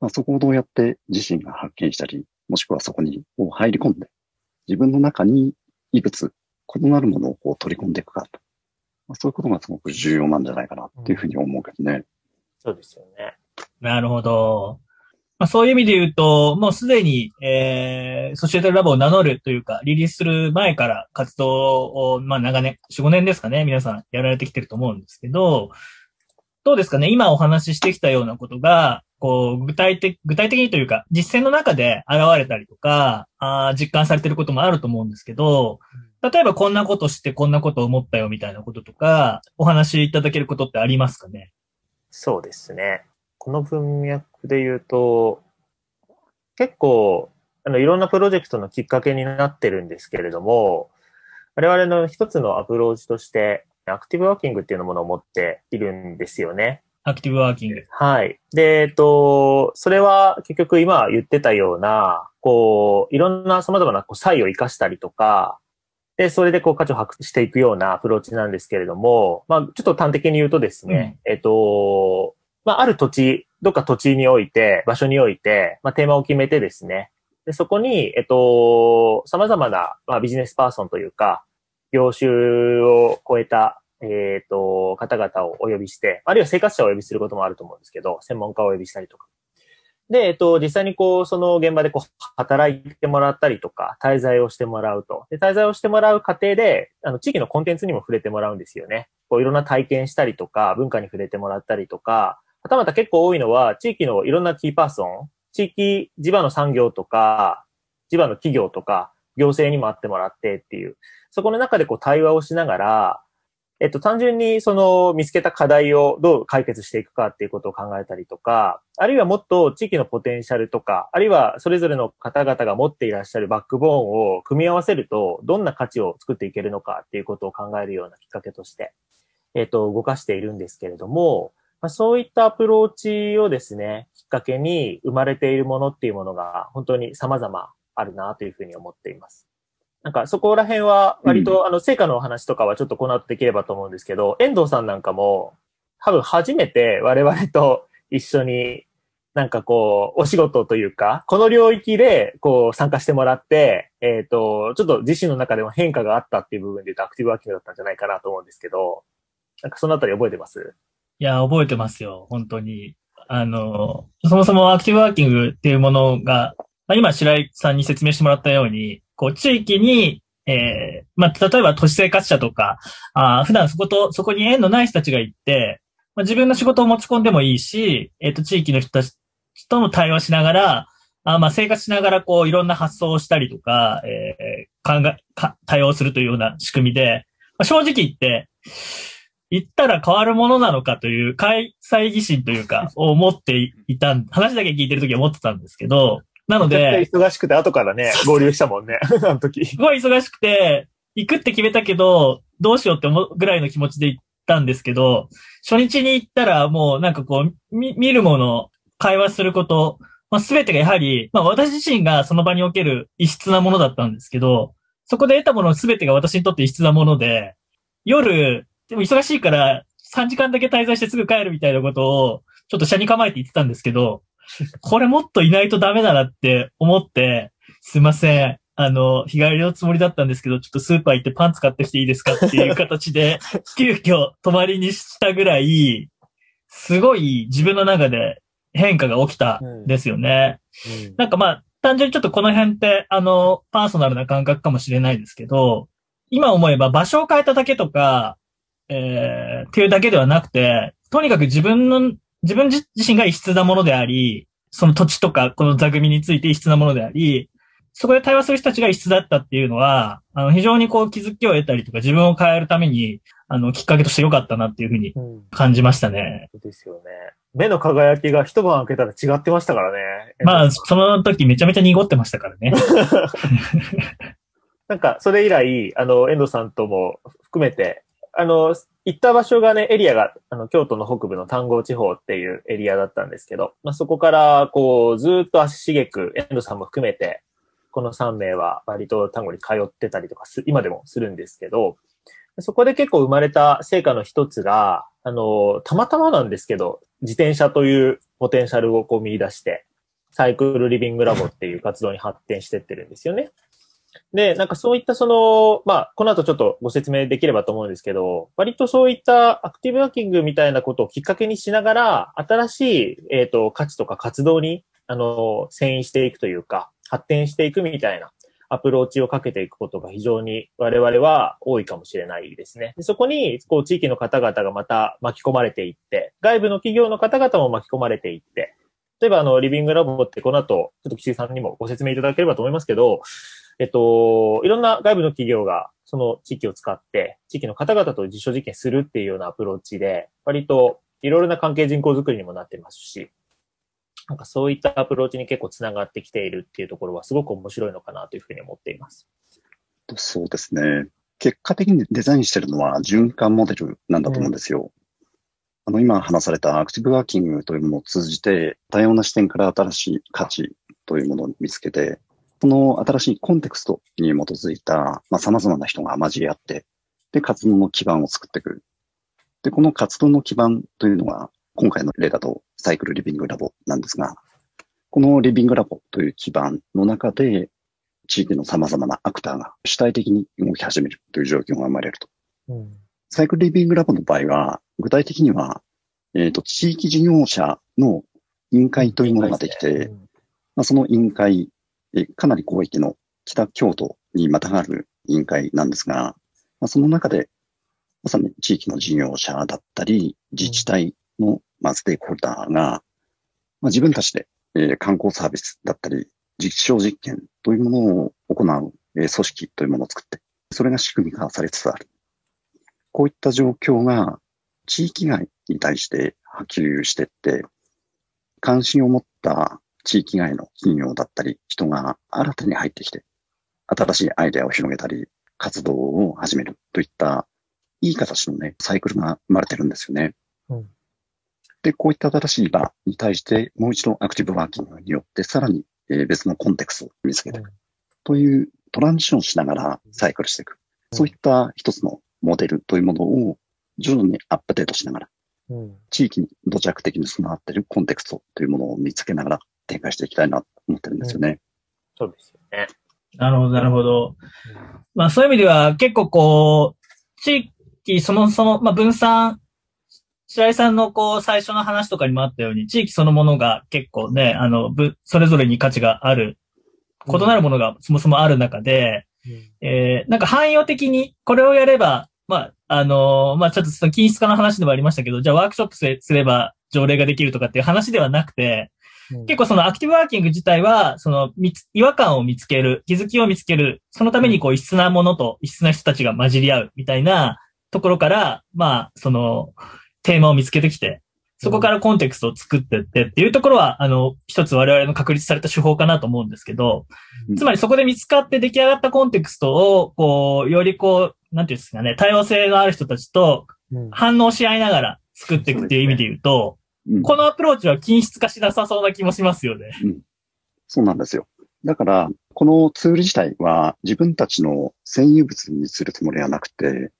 まあ、そこをどうやって自身が発見したり、もしくはそこにこう入り込んで、自分の中に異物、異なるものをこう取り込んでいくかと。まあ、そういうことがすごく重要なんじゃないかなっていうふうに思うけどね。そうですよね。なるほど。まあ、そういう意味で言うと、もうすでに、えー、ソシエタルラボを名乗るというか、リリースする前から活動を、まあ長年、4、5年ですかね、皆さんやられてきてると思うんですけど、どうですかね？今お話ししてきたようなことが、こう、具体的、具体的にというか、実践の中で現れたりとか、あー実感されてることもあると思うんですけど、例えばこんなことしてこんなこと思ったよみたいなこととか、お話しいただけることってありますかね？そうですね。この文脈で言うと、結構、あの、いろんなプロジェクトのきっかけになってるんですけれども、我々の一つのアプローチとして、アクティブワーキングっていうのものを持っているんですよね。アクティブワーキング。はい。で、えっと、それは結局今言ってたような、こう、いろんな様々なこう差異を生かしたりとか、で、それでこう価値を発揮していくようなアプローチなんですけれども、まあ、ちょっと端的に言うとですね、えっと、まあ、ある土地、どっか土地において、場所において、まあ、テーマを決めてですね、で、そこに、えっと、様々な、まあ、ビジネスパーソンというか、業種を超えた、えっ、と、方々をお呼びして、あるいは生活者をお呼びすることもあると思うんですけど、専門家をお呼びしたりとか。で、えっと、実際にこう、その現場でこう、働いてもらったりとか、滞在をしてもらうと。で、滞在をしてもらう過程で、あの、地域のコンテンツにも触れてもらうんですよね。こう、いろんな体験したりとか、文化に触れてもらったりとか、はたまた結構多いのは、地域のいろんなキーパーソン、地域地場の産業とか、地場の企業とか、行政にも会ってもらってっていう、そこの中でこう対話をしながら、えっと、単純にその見つけた課題をどう解決していくかっていうことを考えたりとか、あるいはもっと地域のポテンシャルとか、あるいはそれぞれの方々が持っていらっしゃるバックボーンを組み合わせると、どんな価値を作っていけるのかっていうことを考えるようなきっかけとして、えっと、動かしているんですけれども、まあ、そういったアプローチをですね、きっかけに生まれているものっていうものが本当に様々あるなというふうに思っています。なんかそこら辺は割と、あの、成果のお話とかはちょっとこの後できればと思うんですけど、遠藤さんなんかも、多分初めて我々と一緒になんかこう、お仕事というか、この領域でこう参加してもらって、えっ、と、ちょっと自身の中でも変化があったっていう部分で言うとアクティブワーキングだったんじゃないかなと思うんですけど、なんかそのあたり覚えてます？いや、覚えてますよ、本当に。あの、そもそもアクティブワーキングっていうものが、まあ、今白井さんに説明してもらったように、こう、地域に、えーまあ、例えば都市生活者とか、あ普段そこと、そこに縁のない人たちが行って、まあ、自分の仕事を持ち込んでもいいし、えっ、と、地域の人たちとも対話しながら、あまあ、生活しながら、こう、いろんな発想をしたりとか、えー考え、か、対応するというような仕組みで、まあ、正直言って、行ったら変わるものなのかという開催疑心というか、思っていた、話だけ聞いてるときは思ってたんですけど、なので、忙しくて後からね、合流したもんね、あの時。すごい忙しくて、行くって決めたけど、どうしようって思うぐらいの気持ちで行ったんですけど、初日に行ったらもうなんかこう、み見るもの、会話すること、まあ、全てがやはり、まあ私自身がその場における異質なものだったんですけど、そこで得たもの全てが私にとって異質なもので、夜、でも忙しいから3時間だけ滞在してすぐ帰るみたいなことを、ちょっと車に構えて言ってたんですけど、これもっといないとダメだなって思って、すいません。あの、日帰りのつもりだったんですけど、ちょっとスーパー行ってパンツ買ってきていいですかっていう形で、急遽泊まりにしたぐらい、すごい自分の中で変化が起きたんですよね。なんかまあ、単純にちょっとこの辺って、あの、パーソナルな感覚かもしれないですけど、今思えば場所を変えただけとか、えー、っていうだけではなくて、とにかく自分の、自分自身が異質なものであり、その土地とかこの座組について異質なものであり、そこで対話する人たちが異質だったっていうのは、あの、非常にこう気づきを得たりとか自分を変えるために、あの、きっかけとして良かったなっていうふうにうん。感じましたね。そうですよね。目の輝きが一晩開けたら違ってましたからね。まあ、その時めちゃめちゃ濁ってましたからね。なんか、それ以来、あの、遠藤さんとも含めて、あの、行った場所がね、エリアが、あの、京都の北部の丹後地方っていうエリアだったんですけど、まあ、そこから、こう、ずっと足しげく、遠藤さんも含めて、この3名は割と丹後に通ってたりとかす、今でもするんですけど、そこで結構生まれた成果の一つが、あの、たまたまなんですけど、自転車というポテンシャルをこう見出して、サイクルリビングラボっていう活動に発展してってるんですよね。で、なんかそういったその、まあ、この後ちょっとご説明できればと思うんですけど、割とそういったアクティブワーキングみたいなことをきっかけにしながら、新しい、えっ、と、価値とか活動に、あの、遷移していくというか、発展していくみたいなアプローチをかけていくことが非常に我々は多いかもしれないですね。でそこに、こう、地域の方々がまた巻き込まれていって、外部の企業の方々も巻き込まれていって、例えばあの、リビングラボってこの後、ちょっと岸井さんにもご説明いただければと思いますけど、えっと、いろんな外部の企業がその地域を使って、地域の方々と実証実験するっていうようなアプローチで、割といろいろな関係人口づくりにもなってますし、なんかそういったアプローチに結構つながってきているっていうところはすごく面白いのかなというふうに思っています。そうですね。結果的にデザインしてるのは循環モデルなんだと思うんですよ。あの、今話されたアクティブワーキングというものを通じて、多様な視点から新しい価値というものを見つけて、その新しいコンテクストに基づいた、まあ、様々な人が交わって、で、活動の基盤を作っていく。で、この活動の基盤というのが、今回の例だとサイクルリビングラボなんですが、このリビングラボという基盤の中で、地域の様々なアクターが主体的に動き始めるという状況が生まれると。うん。サイクルリビングラボの場合は、具体的には、えっ、と、地域事業者の委員会というものができて、まあ、その委員会、かなり広域の北京都にまたがる委員会なんですが、まあ、その中で、まさに地域の事業者だったり、自治体の、まあ、ステークホルダーが、まあ、自分たちで、え観光サービスだったり、実証実験というものを行う、え組織というものを作って、それが仕組み化されつつある。こういった状況が地域外に対して波及していって、関心を持った地域外の企業だったり人が新たに入ってきて、新しいアイデアを広げたり、活動を始めるといった、いい形のね、サイクルが生まれてるんですよね。うんで、こういった新しい場に対して、もう一度アクティブワーキングによって、さらに、えー別のコンテクストを見つけていく。というトランジションしながらサイクルしていく。そういった一つのモデルというものを徐々にアップデートしながら、うん。地域に土着的に備わっているコンテクストというものを見つけながら展開していきたいなと思ってるんですよね。そうですよね。なるほど、なるほど。まあそういう意味では結構こう、地域そのその、まあ分散、白井さんのこう最初の話とかにもあったように、地域そのものが結構ね、あの、ぶそれぞれに価値がある、異なるものがそもそもある中で、えー、なんか汎用的にこれをやれば、まあ、あのーまあちょっとその均質化の話でもありましたけど、じゃあワークショップすれば条例ができるとかっていう話ではなくて、うん結構そのアクティブワーキング自体は、その違和感を見つける、気づきを見つける、そのためにこう異質なものと異質な人たちが混じり合うみたいなところから、まあ、そのテーマを見つけてきて、そこからコンテクストを作ってってっていうところは、あの、一つ我々の確立された手法かなと思うんですけど、うん。つまりそこで見つかって出来上がったコンテクストを、こう、よりこう、なんていうんですかね、多様性のある人たちとうん。反応し合いながら作っていくっていう意味で言うと、うんこのアプローチは均質化しなさそうな気もしますよね。そうなんですよ。だから、このツール自体は自分たちの占有物にするつもりはなくて、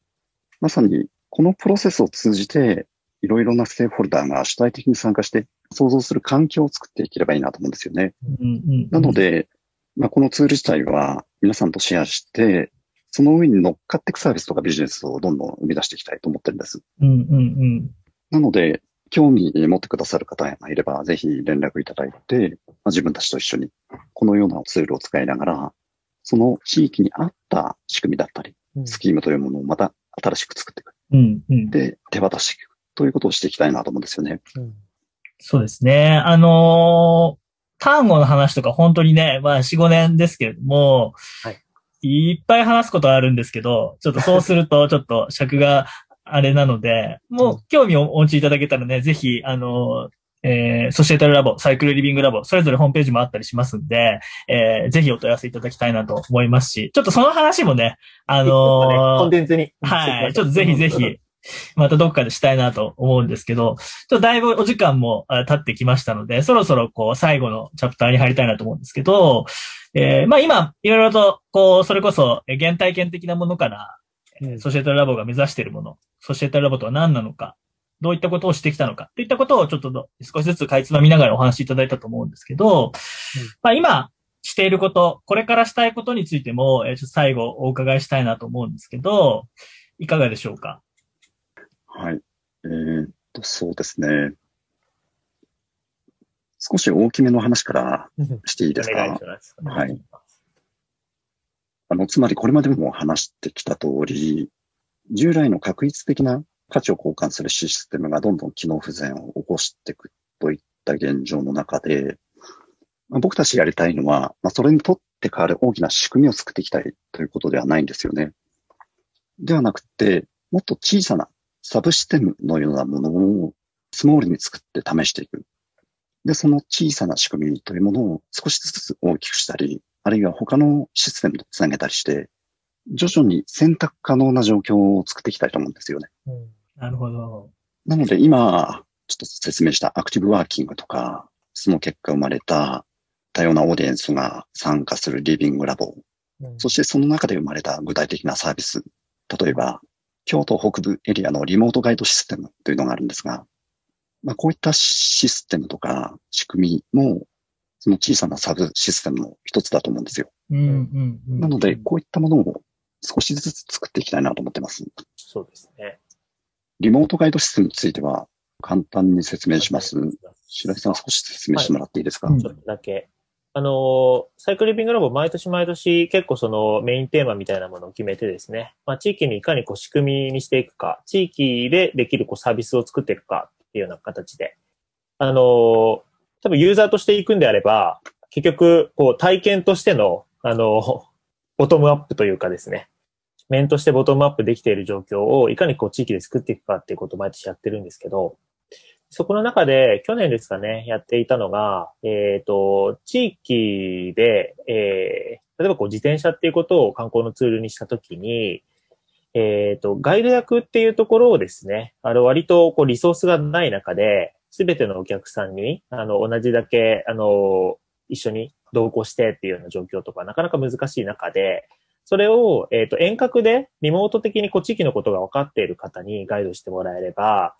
まさにこのプロセスを通じて、いろいろなステークホルダーが主体的に参加して想像する環境を作っていければいいなと思うんですよね。うんうんなの、で、まあ、このツール自体は皆さんとシェアして、その上に乗っかっていくサービスとかビジネスをどんどん生み出していきたいと思ってるんです。うんうんうん。なので、興味持ってくださる方がいれば、ぜひ連絡いただいて、まあ、自分たちと一緒に、このようなツールを使いながら、その地域に合った仕組みだったり、うんスキームというものをまた新しく作っていく。うんうん。で、手渡していく。ということをしていきたいなと思うんですよね。うんそうですね。あのー単語の話とか本当にね、まあ4、5年ですけれども、はいいっぱい話すことはあるんですけど、ちょっとそうするとちょっと尺があれなので、もう興味をお持ちいただけたらね、ぜひ、あのーえー、ソシエタルラボ、サイクルリビングラボ、それぞれホームページもあったりしますんで、えー、ぜひお問い合わせいただきたいなと思いますし、ちょっとその話もね、あのーコンテンツに。はい。ちょっとぜひぜひ、またどっかでしたいなと思うんですけど、ちょっとだいぶお時間もあ経ってきましたので、そろそろこう最後のチャプターに入りたいなと思うんですけど、えーまあ今、いろいろと、こう、それこそ、えー原体験的なものから、うんソシエタルラボが目指しているもの、ソシエタルラボとは何なのか、どういったことをしてきたのか、といったことをちょっとど少しずつかいつまみながらお話しいただいたと思うんですけど、まあ今、していること、これからしたいことについても、えーちょっと最後お伺いしたいなと思うんですけど、いかがでしょうか？はい。えーっと、そうですね。少し大きめの話からしていいですお願いかします。はいあの、つまりこれまでも話してきた通り、従来の確一的な価値を交換するシステムがどんどん機能不全を起こしていくといった現状の中で、まあ僕たちやりたいのは、まあ、それにとって変わる大きな仕組みを作っていきたいということではないんですよね。ではなくて、もっと小さなサブシステムのようなものをスモールに作って試していく。で、その小さな仕組みというものを少しずつ大きくしたり、あるいは他のシステムとつなげたりして、徐々に選択可能な状況を作っていきたいと思うんですよね。うんなるほど。なので今、ちょっと説明したアクティブワーキングとか、その結果生まれた多様なオーディエンスが参加するリビングラボ、うんそしてその中で生まれた具体的なサービス、例えば京都北部エリアのリモートガイドシステムというのがあるんですが、まあ、こういったシステムとか仕組みも、その小さなサブシステムの一つだと思うんですよ。うんうんうん。なので、こういったものを少しずつ作っていきたいなと思ってます。そうですね。リモートガイドシステムについては簡単に説明します。白井さん少し説明してもらっていいですか、はいちょっとだけ。あの、サイクルリビングラボ毎年毎年結構そのメインテーマみたいなものを決めてですね、まあ地域にいかにこう仕組みにしていくか、地域でできるこうサービスを作っていくかっていうような形で、あの、多分ユーザーとしていくんであれば、結局こう体験としての、あの、ボトムアップというかですね、面としてボトムアップできている状況をいかにこう地域で作っていくかっていうことを毎年やってるんですけど、そこの中で去年ですかね、やっていたのが、えっ、と、地域で、えー例えばこう自転車っていうことを観光のツールにしたときに、えっ、と、ガイド役っていうところをですね、あの、割とこうリソースがない中で、すべてのお客さんに、あの、同じだけ、あの、一緒に同行してっていうような状況とか、なかなか難しい中で、それを、えっ、と、遠隔で、リモート的にこう、地域のことが分かっている方にガイドしてもらえれば、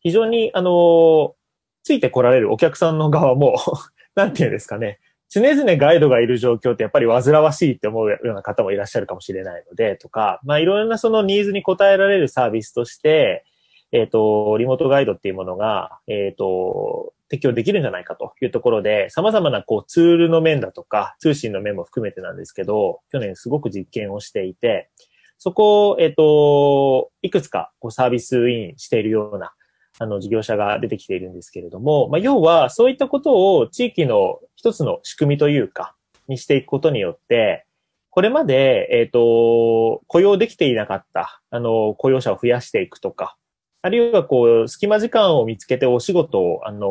非常に、あの、ついて来られるお客さんの側も、なんていうんですかね、常々ガイドがいる状況ってやっぱり煩わしいって思うような方もいらっしゃるかもしれないので、とか、まあいろいろなそのニーズに応えられるサービスとして、えっ、と、リモートガイドっていうものが、えっ、と、適用できるんじゃないかというところで、様々なこうツールの面だとか、通信の面も含めてなんですけど、去年すごく実験をしていて、そこを、えっ、と、いくつかこうサービスインしているような、あの、事業者が出てきているんですけれども、まあ、要は、そういったことを地域の一つの仕組みというか、にしていくことによって、これまで、えっ、と、雇用できていなかった、あの、雇用者を増やしていくとか、あるいは、こう、隙間時間を見つけてお仕事を、あの、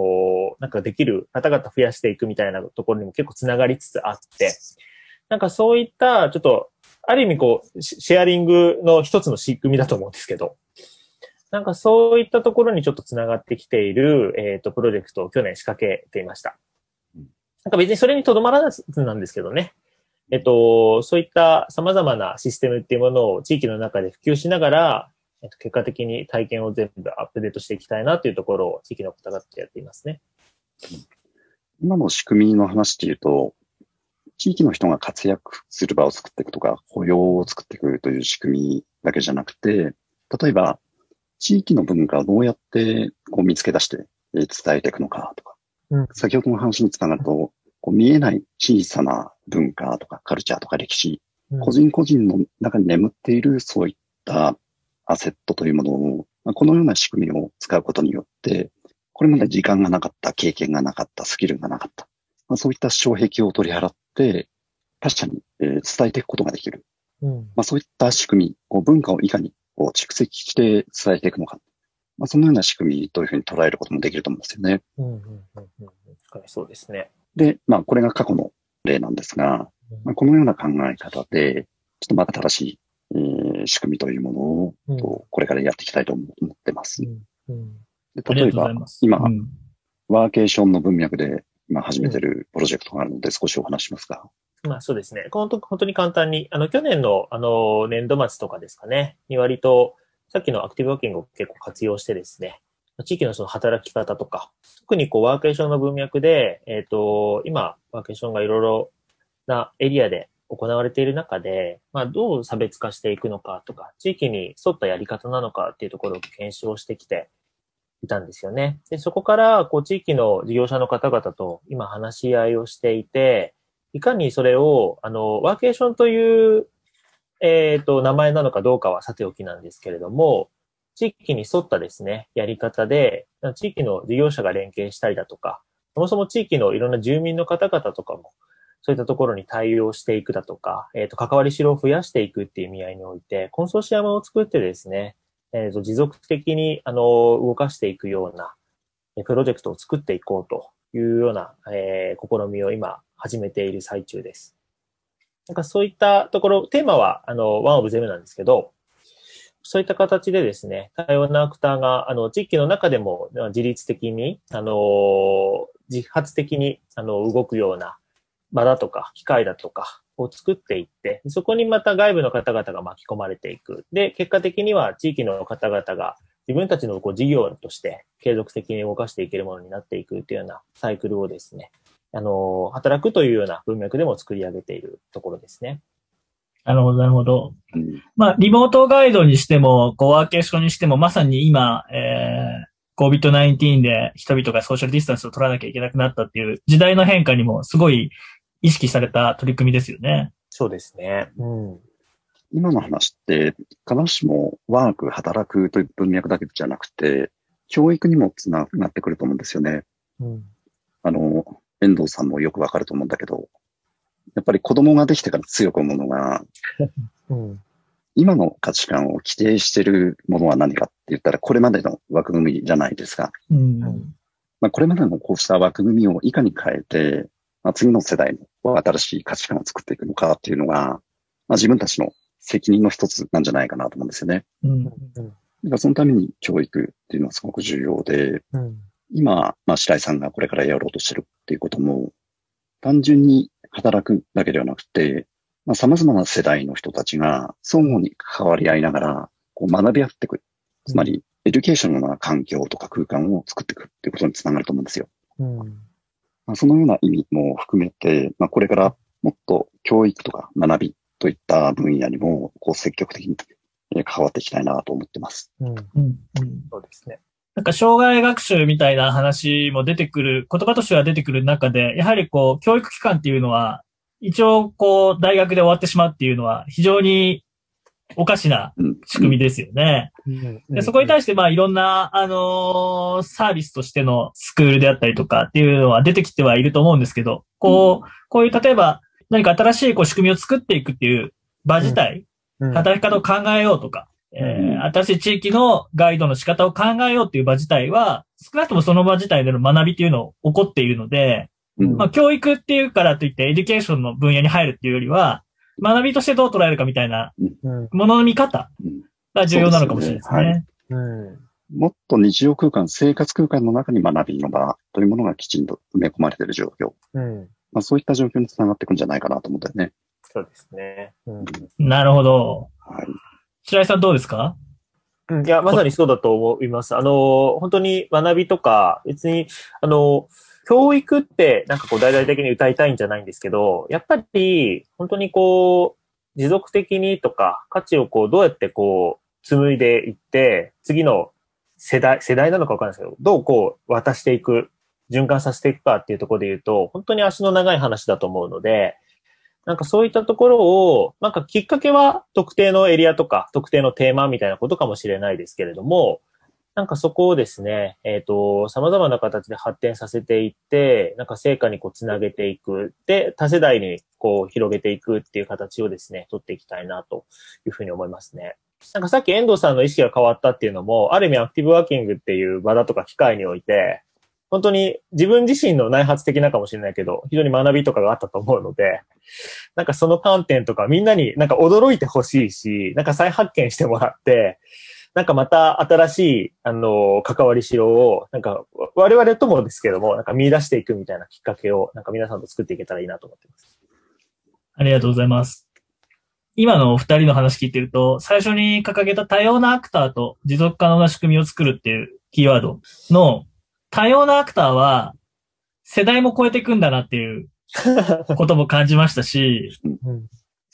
なんかできる方々増やしていくみたいなところにも結構つながりつつあって、なんかそういった、ちょっと、ある意味こう、シシェアリングの一つの仕組みだと思うんですけど、なんかそういったところにちょっとつながってきている、えっ、と、プロジェクトを去年仕掛けていました。なんか別にそれにとどまらずなんですけどね。えっと、そういった様々なシステムっていうものを地域の中で普及しながら、えっと、結果的に体験を全部アップデートしていきたいなというところを地域の方々とやっていますね。今の仕組みの話っていうと、地域の人が活躍する場を作っていくとか、雇用を作っていくという仕組みだけじゃなくて、例えば、地域の文化をどうやってこう見つけ出してえー伝えていくのかとか、うん。先ほどの話につながると、こう見えない小さな文化とかカルチャーとか歴史、個人個人の中に眠っているそういったアセットというものを、まあこのような仕組みを使うことによって、これまで時間がなかった、経験がなかった、スキルがなかった、まあ、そういった障壁を取り払って、他者に、えー伝えていくことができる。うん。まあ、そういった仕組み、こう文化をいかにこう蓄積して伝えていくのか。まあ、そのような仕組みというふうに捉えることもできると思うんですよね。うん。うん。うん。うん。そうですね。で、まあ、これが過去の例なんですが、まあ、このような考え方で、ちょっとまた新しい、えー仕組みというものを、これからやっていきたいと思思ってます。うん。で例えば。今、うんワーケーションの文脈で今始めてるプロジェクトがあるので少しお話しますか。まあそうですね。本当本当に簡単に、あの、去年の、あの、年度末とかですかね、に割と、さっきのアクティブワーキングを結構活用してですね、地域のその働き方とか、特にこう、ワーケーションの文脈で、えっ、と、今、ワーケーションがいろいろなエリアで行われている中で、まあ、どう差別化していくのかとか、地域に沿ったやり方なのかっていうところを検証してきていたんですよね。で、そこから、こう、地域の事業者の方々と今話し合いをしていて、いかにそれを、あの、ワーケーションという、えっ、と、名前なのかどうかはさておきなんですけれども、地域に沿ったですね、やり方で、地域の事業者が連携したりだとか、そもそも地域のいろんな住民の方々とかも、そういったところに対応していくだとか、えっ、と、関わりしろを増やしていくっていう意味合いにおいて、コンソーシアムを作ってですね、えっ、と、持続的に、あの、動かしていくような、プロジェクトを作っていこうというような、えー試みを今始めている最中です。なんかそういったところ、テーマは、あの、ワンオブゼムなんですけど、そういった形でですね、多様なアクターが、あの、地域の中でも自律的に、あの、自発的に、あの、動くような場だとか、機械だとかを作っていって、そこにまた外部の方々が巻き込まれていく。で、結果的には地域の方々が自分たちのこう事業として継続的に動かしていけるものになっていくっていうようなサイクルをですね、あの、働くというような文脈でも作り上げているところですね。なるほど、なるほど。うんまあ、リモートガイドにしても、こう、ワーケーションにしても、まさに今、えー、COVID-19 で人々がソーシャルディスタンスを取らなきゃいけなくなったっていう時代の変化にもすごい意識された取り組みですよね。そうですね。うん。今の話って、必ずしもワーク、働くという文脈だけじゃなくて、教育にもつながってくると思うんですよね。うん。あの、遠藤さんもよくわかると思うんだけど、やっぱり子供ができてから強く思うのが、うん。今の価値観を規定しているものは何かって言ったら、これまでの枠組みじゃないですか。うん。まあ、これまでのこうした枠組みをいかに変えて、まあ、次の世代の新しい価値観を作っていくのかっていうのが、まあ、自分たちの責任の一つなんじゃないかなと思うんですよね。うん。だからそのために教育っていうのはすごく重要で、うん。今、まあ、白井さんがこれからやろうとしてるっていうことも、単純に働くだけではなくて、まあ、様々な世代の人たちが相互に関わり合いながら、こう学び合っていく。つまり、エデュケーションのような環境とか空間を作っていくっていうことにつながると思うんですよ。うん。まあ、そのような意味も含めて、まあ、これからもっと教育とか学びといった分野にも、こう積極的にえー関わっていきたいなと思ってます。うん。うんうんそうですね。なんか障害学習みたいな話も出てくる、言葉としては出てくる中で、やはりこう、教育機関っていうのは、一応こう、大学で終わってしまうっていうのは、非常におかしなうん。仕組みですよね。でそこに対して、まあ、いろんな、あのーサービスとしてのスクールであったりとかっていうのは出てきてはいると思うんですけど、こう、こういう、例えば、何か新しいこう仕組みを作っていくっていう場自体、うん、働き方を考えようとか、えー新しい地域のガイドの仕方を考えようっていう場自体は、少なくともその場自体での学びっていうのを起こっているので、うん。まあ、教育っていうからといってエデュケーションの分野に入るっていうよりは、学びとしてどう捉えるかみたいなうん。ものの見方うんが重要なのかもしれないですね。そうですうん。もっと日常空間、生活空間の中に学びの場というものがきちんと埋め込まれている状況。うん。まあ、そういった状況につながっていくんじゃないかなと思ってね。そうですね。うん。なるほど。はい。白井さんどうですか？うんいや、まさにそうだと思います。あの、本当に学びとか、別に、あの、教育ってなんかこう大々的に歌いたいんじゃないんですけど、やっぱり本当にこう、持続的にとか、価値をこう、どうやってこう、紡いでいって、次の世代、世代なのかわかんないですけど、どうこう、渡していく、循環させていくかっていうところで言うと、本当に足の長い話だと思うので、なんかそういったところを、なんかきっかけは特定のエリアとか特定のテーマみたいなことかもしれないですけれども、なんかそこをですね、えっ、と、様々な形で発展させていって、なんか成果にこうつなげていく。で、多世代にこう広げていくっていう形をですね、取っていきたいなというふうに思いますね。なんかさっき遠藤さんの意識が変わったっていうのも、ある意味アクティブワーキングっていう場だとか機会において、本当に自分自身の内発的なかもしれないけど、非常に学びとかがあったと思うので、なんかその観点とかみんなになんか驚いてほしいし、なんか再発見してもらって、なんかまた新しい、あの、関わりしろを、なんか我々ともですけども、なんか見出していくみたいなきっかけを、なんか皆さんと作っていけたらいいなと思ってます。ありがとうございます。今のお二人の話聞いてると、最初に掲げた多様なアクターと持続可能な仕組みを作るっていうキーワードの多様なアクターは世代も超えていくんだなっていう ことも感じましたし、うん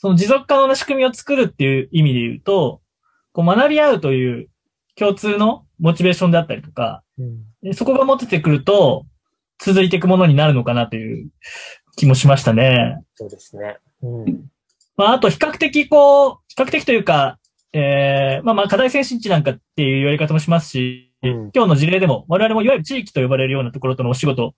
その持続可能な仕組みを作るっていう意味で言うと、こう学び合うという共通のモチベーションであったりとか、そこが持っててくると続いていくものになるのかなという気もしましたね。そうですね。うん。まあ、あと比較的こう、比較的というか、えー、まあまあ課題先進地なんかっていう言われ方もしますし、うん。今日の事例でも我々もいわゆる地域と呼ばれるようなところとのお仕事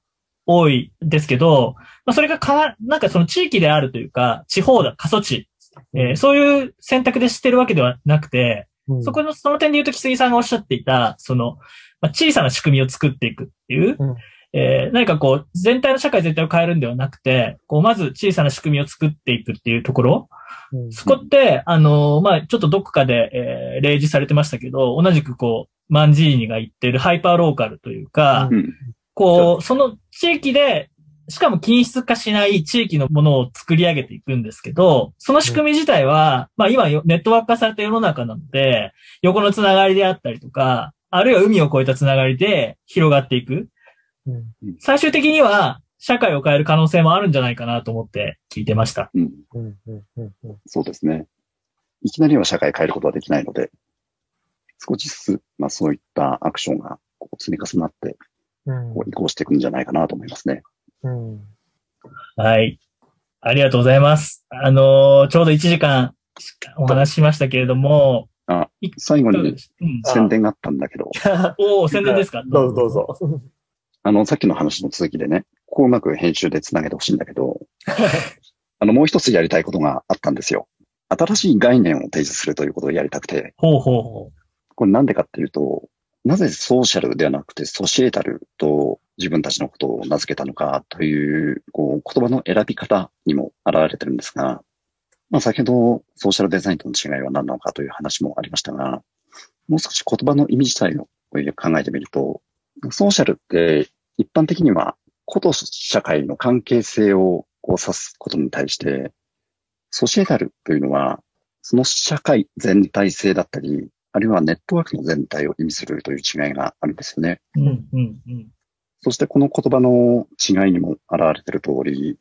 多いですけど、まあそれがか、なんかその地域であるというか、地方だ、過疎地、えーそういう選択でしてるわけではなくて、うん。そこの、その点で言うと、木杉さんがおっしゃっていた、その、まあ、小さな仕組みを作っていくっていう、うんえー何かこう、全体の社会全体を変えるんではなくて、こう、まず小さな仕組みを作っていくっていうところ、うんそこって、あの、まあ、ちょっとどこかで、えー例示されてましたけど、同じくこう、マンジーニが言ってるハイパーローカルというか、うん。こう、その地域で、しかも均質化しない地域のものを作り上げていくんですけど、その仕組み自体は、まあ今よネットワーク化された世の中なので、横のつながりであったりとか、あるいは海を越えたつながりで広がっていく。うん最終的には、社会を変える可能性もあるんじゃないかなと思って聞いてました。うん。うんうんうんうんそうですね。いきなりは社会を変えることはできないので、少しずつ、まあそういったアクションがこう積み重なって、うんこう移行していくんじゃないかなと思いますね。うんはい。ありがとうございます。あのーちょうど1時間お話ししましたけれども、あい最後にね、うん、宣伝があったんだけど、おお宣伝ですか？どうぞどうぞ。あの、さっきの話の続きでね、こううまく編集でつなげてほしいんだけど、あの、もう一つやりたいことがあったんですよ。新しい概念を提示するということをやりたくて、ほうほうほこれなんでかっていうと、なぜソーシャルではなくてソシエタルと自分たちのことを名付けたのかという、こう、言葉の選び方にも現れてるんですが、まあ先ほどソーシャルデザインとの違いは何なのかという話もありましたが、もう少し言葉の意味自体を考えてみると、ソーシャルって一般的には個と社会の関係性をこを指すことに対して、ソシエタルというのは、その社会全体性だったり、あるいはネットワークの全体を意味するという違いがあるんですよね。うん、うん、うん。そしてこの言葉の違いにも表れている通り、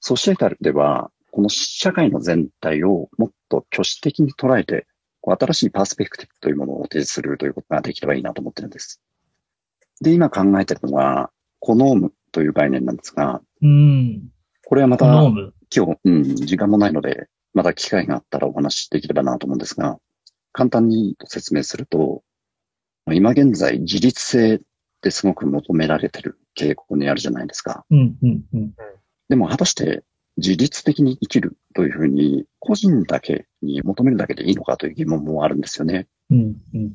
ソシエタルでは、この社会の全体をもっと挙手的に捉えて、新しいパースペクティブというものを提示するということができればいいなと思ってるんです。で、今考えてるのは、コノームという概念なんですが、うん。これはまた。今日、うん、時間もないので、また機会があったらお話しできればなと思うんですが、簡単に説明すると、今現在自立性ってすごく求められている傾向にあるじゃないですか。うん、うん、うん。でも果たして自律的に生きるというふうに個人だけに求めるだけでいいのかという疑問もあるんですよね。うん、うん。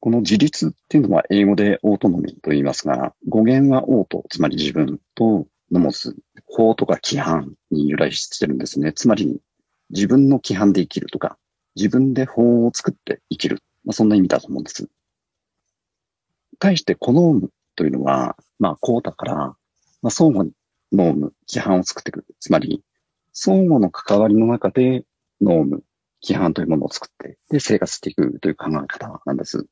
この自立っていうのは英語でオートノミーと言いますが、語源はオート、つまり自分とノモス、法とか規範に由来してるんですね。つまり自分の規範で生きるとか、自分で法を作って生きる。まあ、そんな意味だと思うんです。対してコノームというのは、まあ、こうだから、まあ、相互にノーム、規範を作っていく。つまり、相互の関わりの中でノーム、規範というものを作って、で、生活していくという考え方なんです。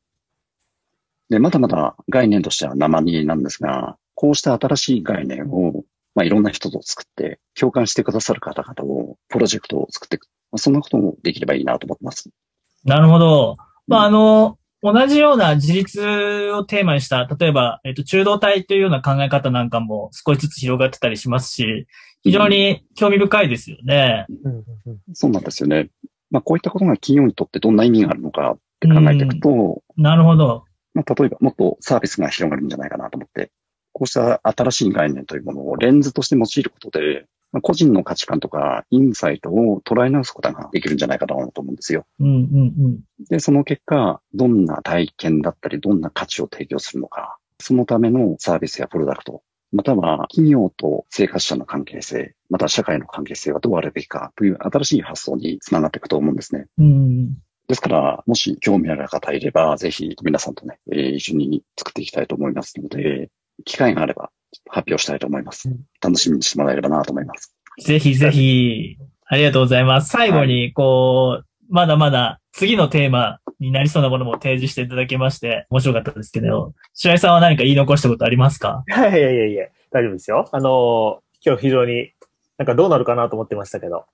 で、まだまだ概念としては生煮えなんですが、こうした新しい概念を、まあ、いろんな人と作って、共感してくださる方々を、プロジェクトを作っていく。まあ、そんなこともできればいいなと思ってます。なるほど。まあ、あの、同じような自立をテーマにした、例えば、えっと、中道体というような考え方なんかも少しずつ広がってたりしますし、非常に興味深いですよね。うんうんうんそうなんですよね。まあ、こういったことが企業にとってどんな意味があるのかって考えていくと、なるほど。まあ、例えばもっとサービスが広がるんじゃないかなと思って、こうした新しい概念というものをレンズとして用いることで、まあ、個人の価値観とかインサイトを捉え直すことができるんじゃないかなと思うんですよ。うんうんうん。で、その結果、どんな体験だったり、どんな価値を提供するのか、そのためのサービスやプロダクト、または企業と生活者の関係性、また社会の関係性はどうあるべきかという新しい発想につながっていくと思うんですね。うん。ですから、もし興味ある方いれば、ぜひ皆さんとね、えー一緒に作っていきたいと思いますので、機会があれば発表したいと思いますうん。楽しみにしてもらえればなと思います。ぜひぜひ、ありがとうございます。最後に、こう、まだまだ次のテーマになりそうなものも提示していただきまして、面白かったですけど、白井さんは何か言い残したことありますか？いやいやいやいや、大丈夫ですよ。あの、今日非常に、なんかどうなるかなと思ってましたけど、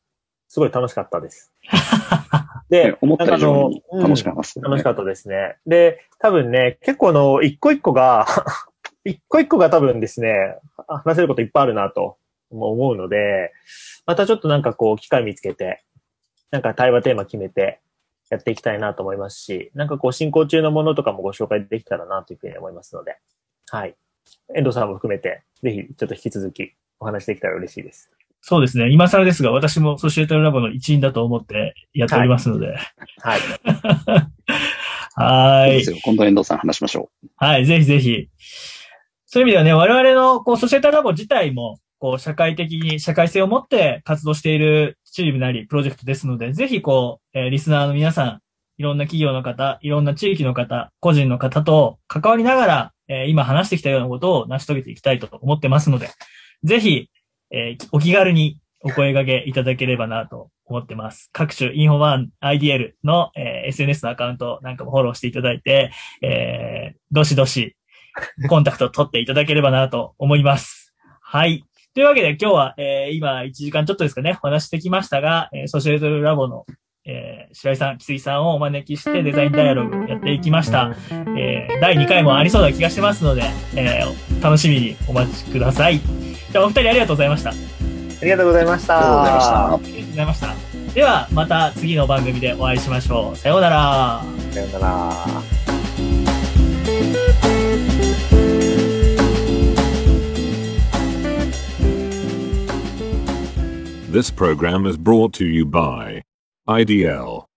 すごい楽しかったです。で、思った以上楽しかったですね。楽しかったですね。で、多分ね、結構あの、一個一個が、一個一個が多分ですね、話せることいっぱいあるなと思うので、またちょっとなんかこう、機会見つけて、なんか対話テーマ決めてやっていきたいなと思いますし、なんかこう、進行中のものとかもご紹介できたらなというふうに思いますので、はい。遠藤さんも含めて、ぜひちょっと引き続きお話できたら嬉しいです。そうですね。今更ですが、私もソシエタルラボの一員だと思ってやっておりますので。はい。はーいです。よ。今度遠藤さん話しましょはい、ぜひぜひ。そういう意味ではね、我々のこうソシエタルラボ自体も、こう社会的に、社会性を持って活動しているチームなり、プロジェクトですので、ぜひこう、えーリスナーの皆さん、いろんな企業の方、いろんな地域の方、個人の方と関わりながら、えー今話してきたようなことを成し遂げていきたいと思ってますので、ぜひ、えーお気軽にお声掛けいただければなと思ってます。各種インフォワン IDL の、えー SNS のアカウントなんかもフォローしていただいて、えーどしどしコンタクト取っていただければなと思います。はい。というわけで今日は、えー今1時間ちょっとですかね、お話してきましたが、えーソシエタルラボの、えー白井さん、木杉さんをお招きしてデザインダイアログやっていきました。えー第2回もありそうな気がしてますので、えー楽しみにお待ちください。じゃあお二人ありがとうございました。あありがとうございました。う。ありがとうございました。りがとうございました。では、また次の番組でお会いしましょう。さようなら。さようなら。This program is brought to you by IDL.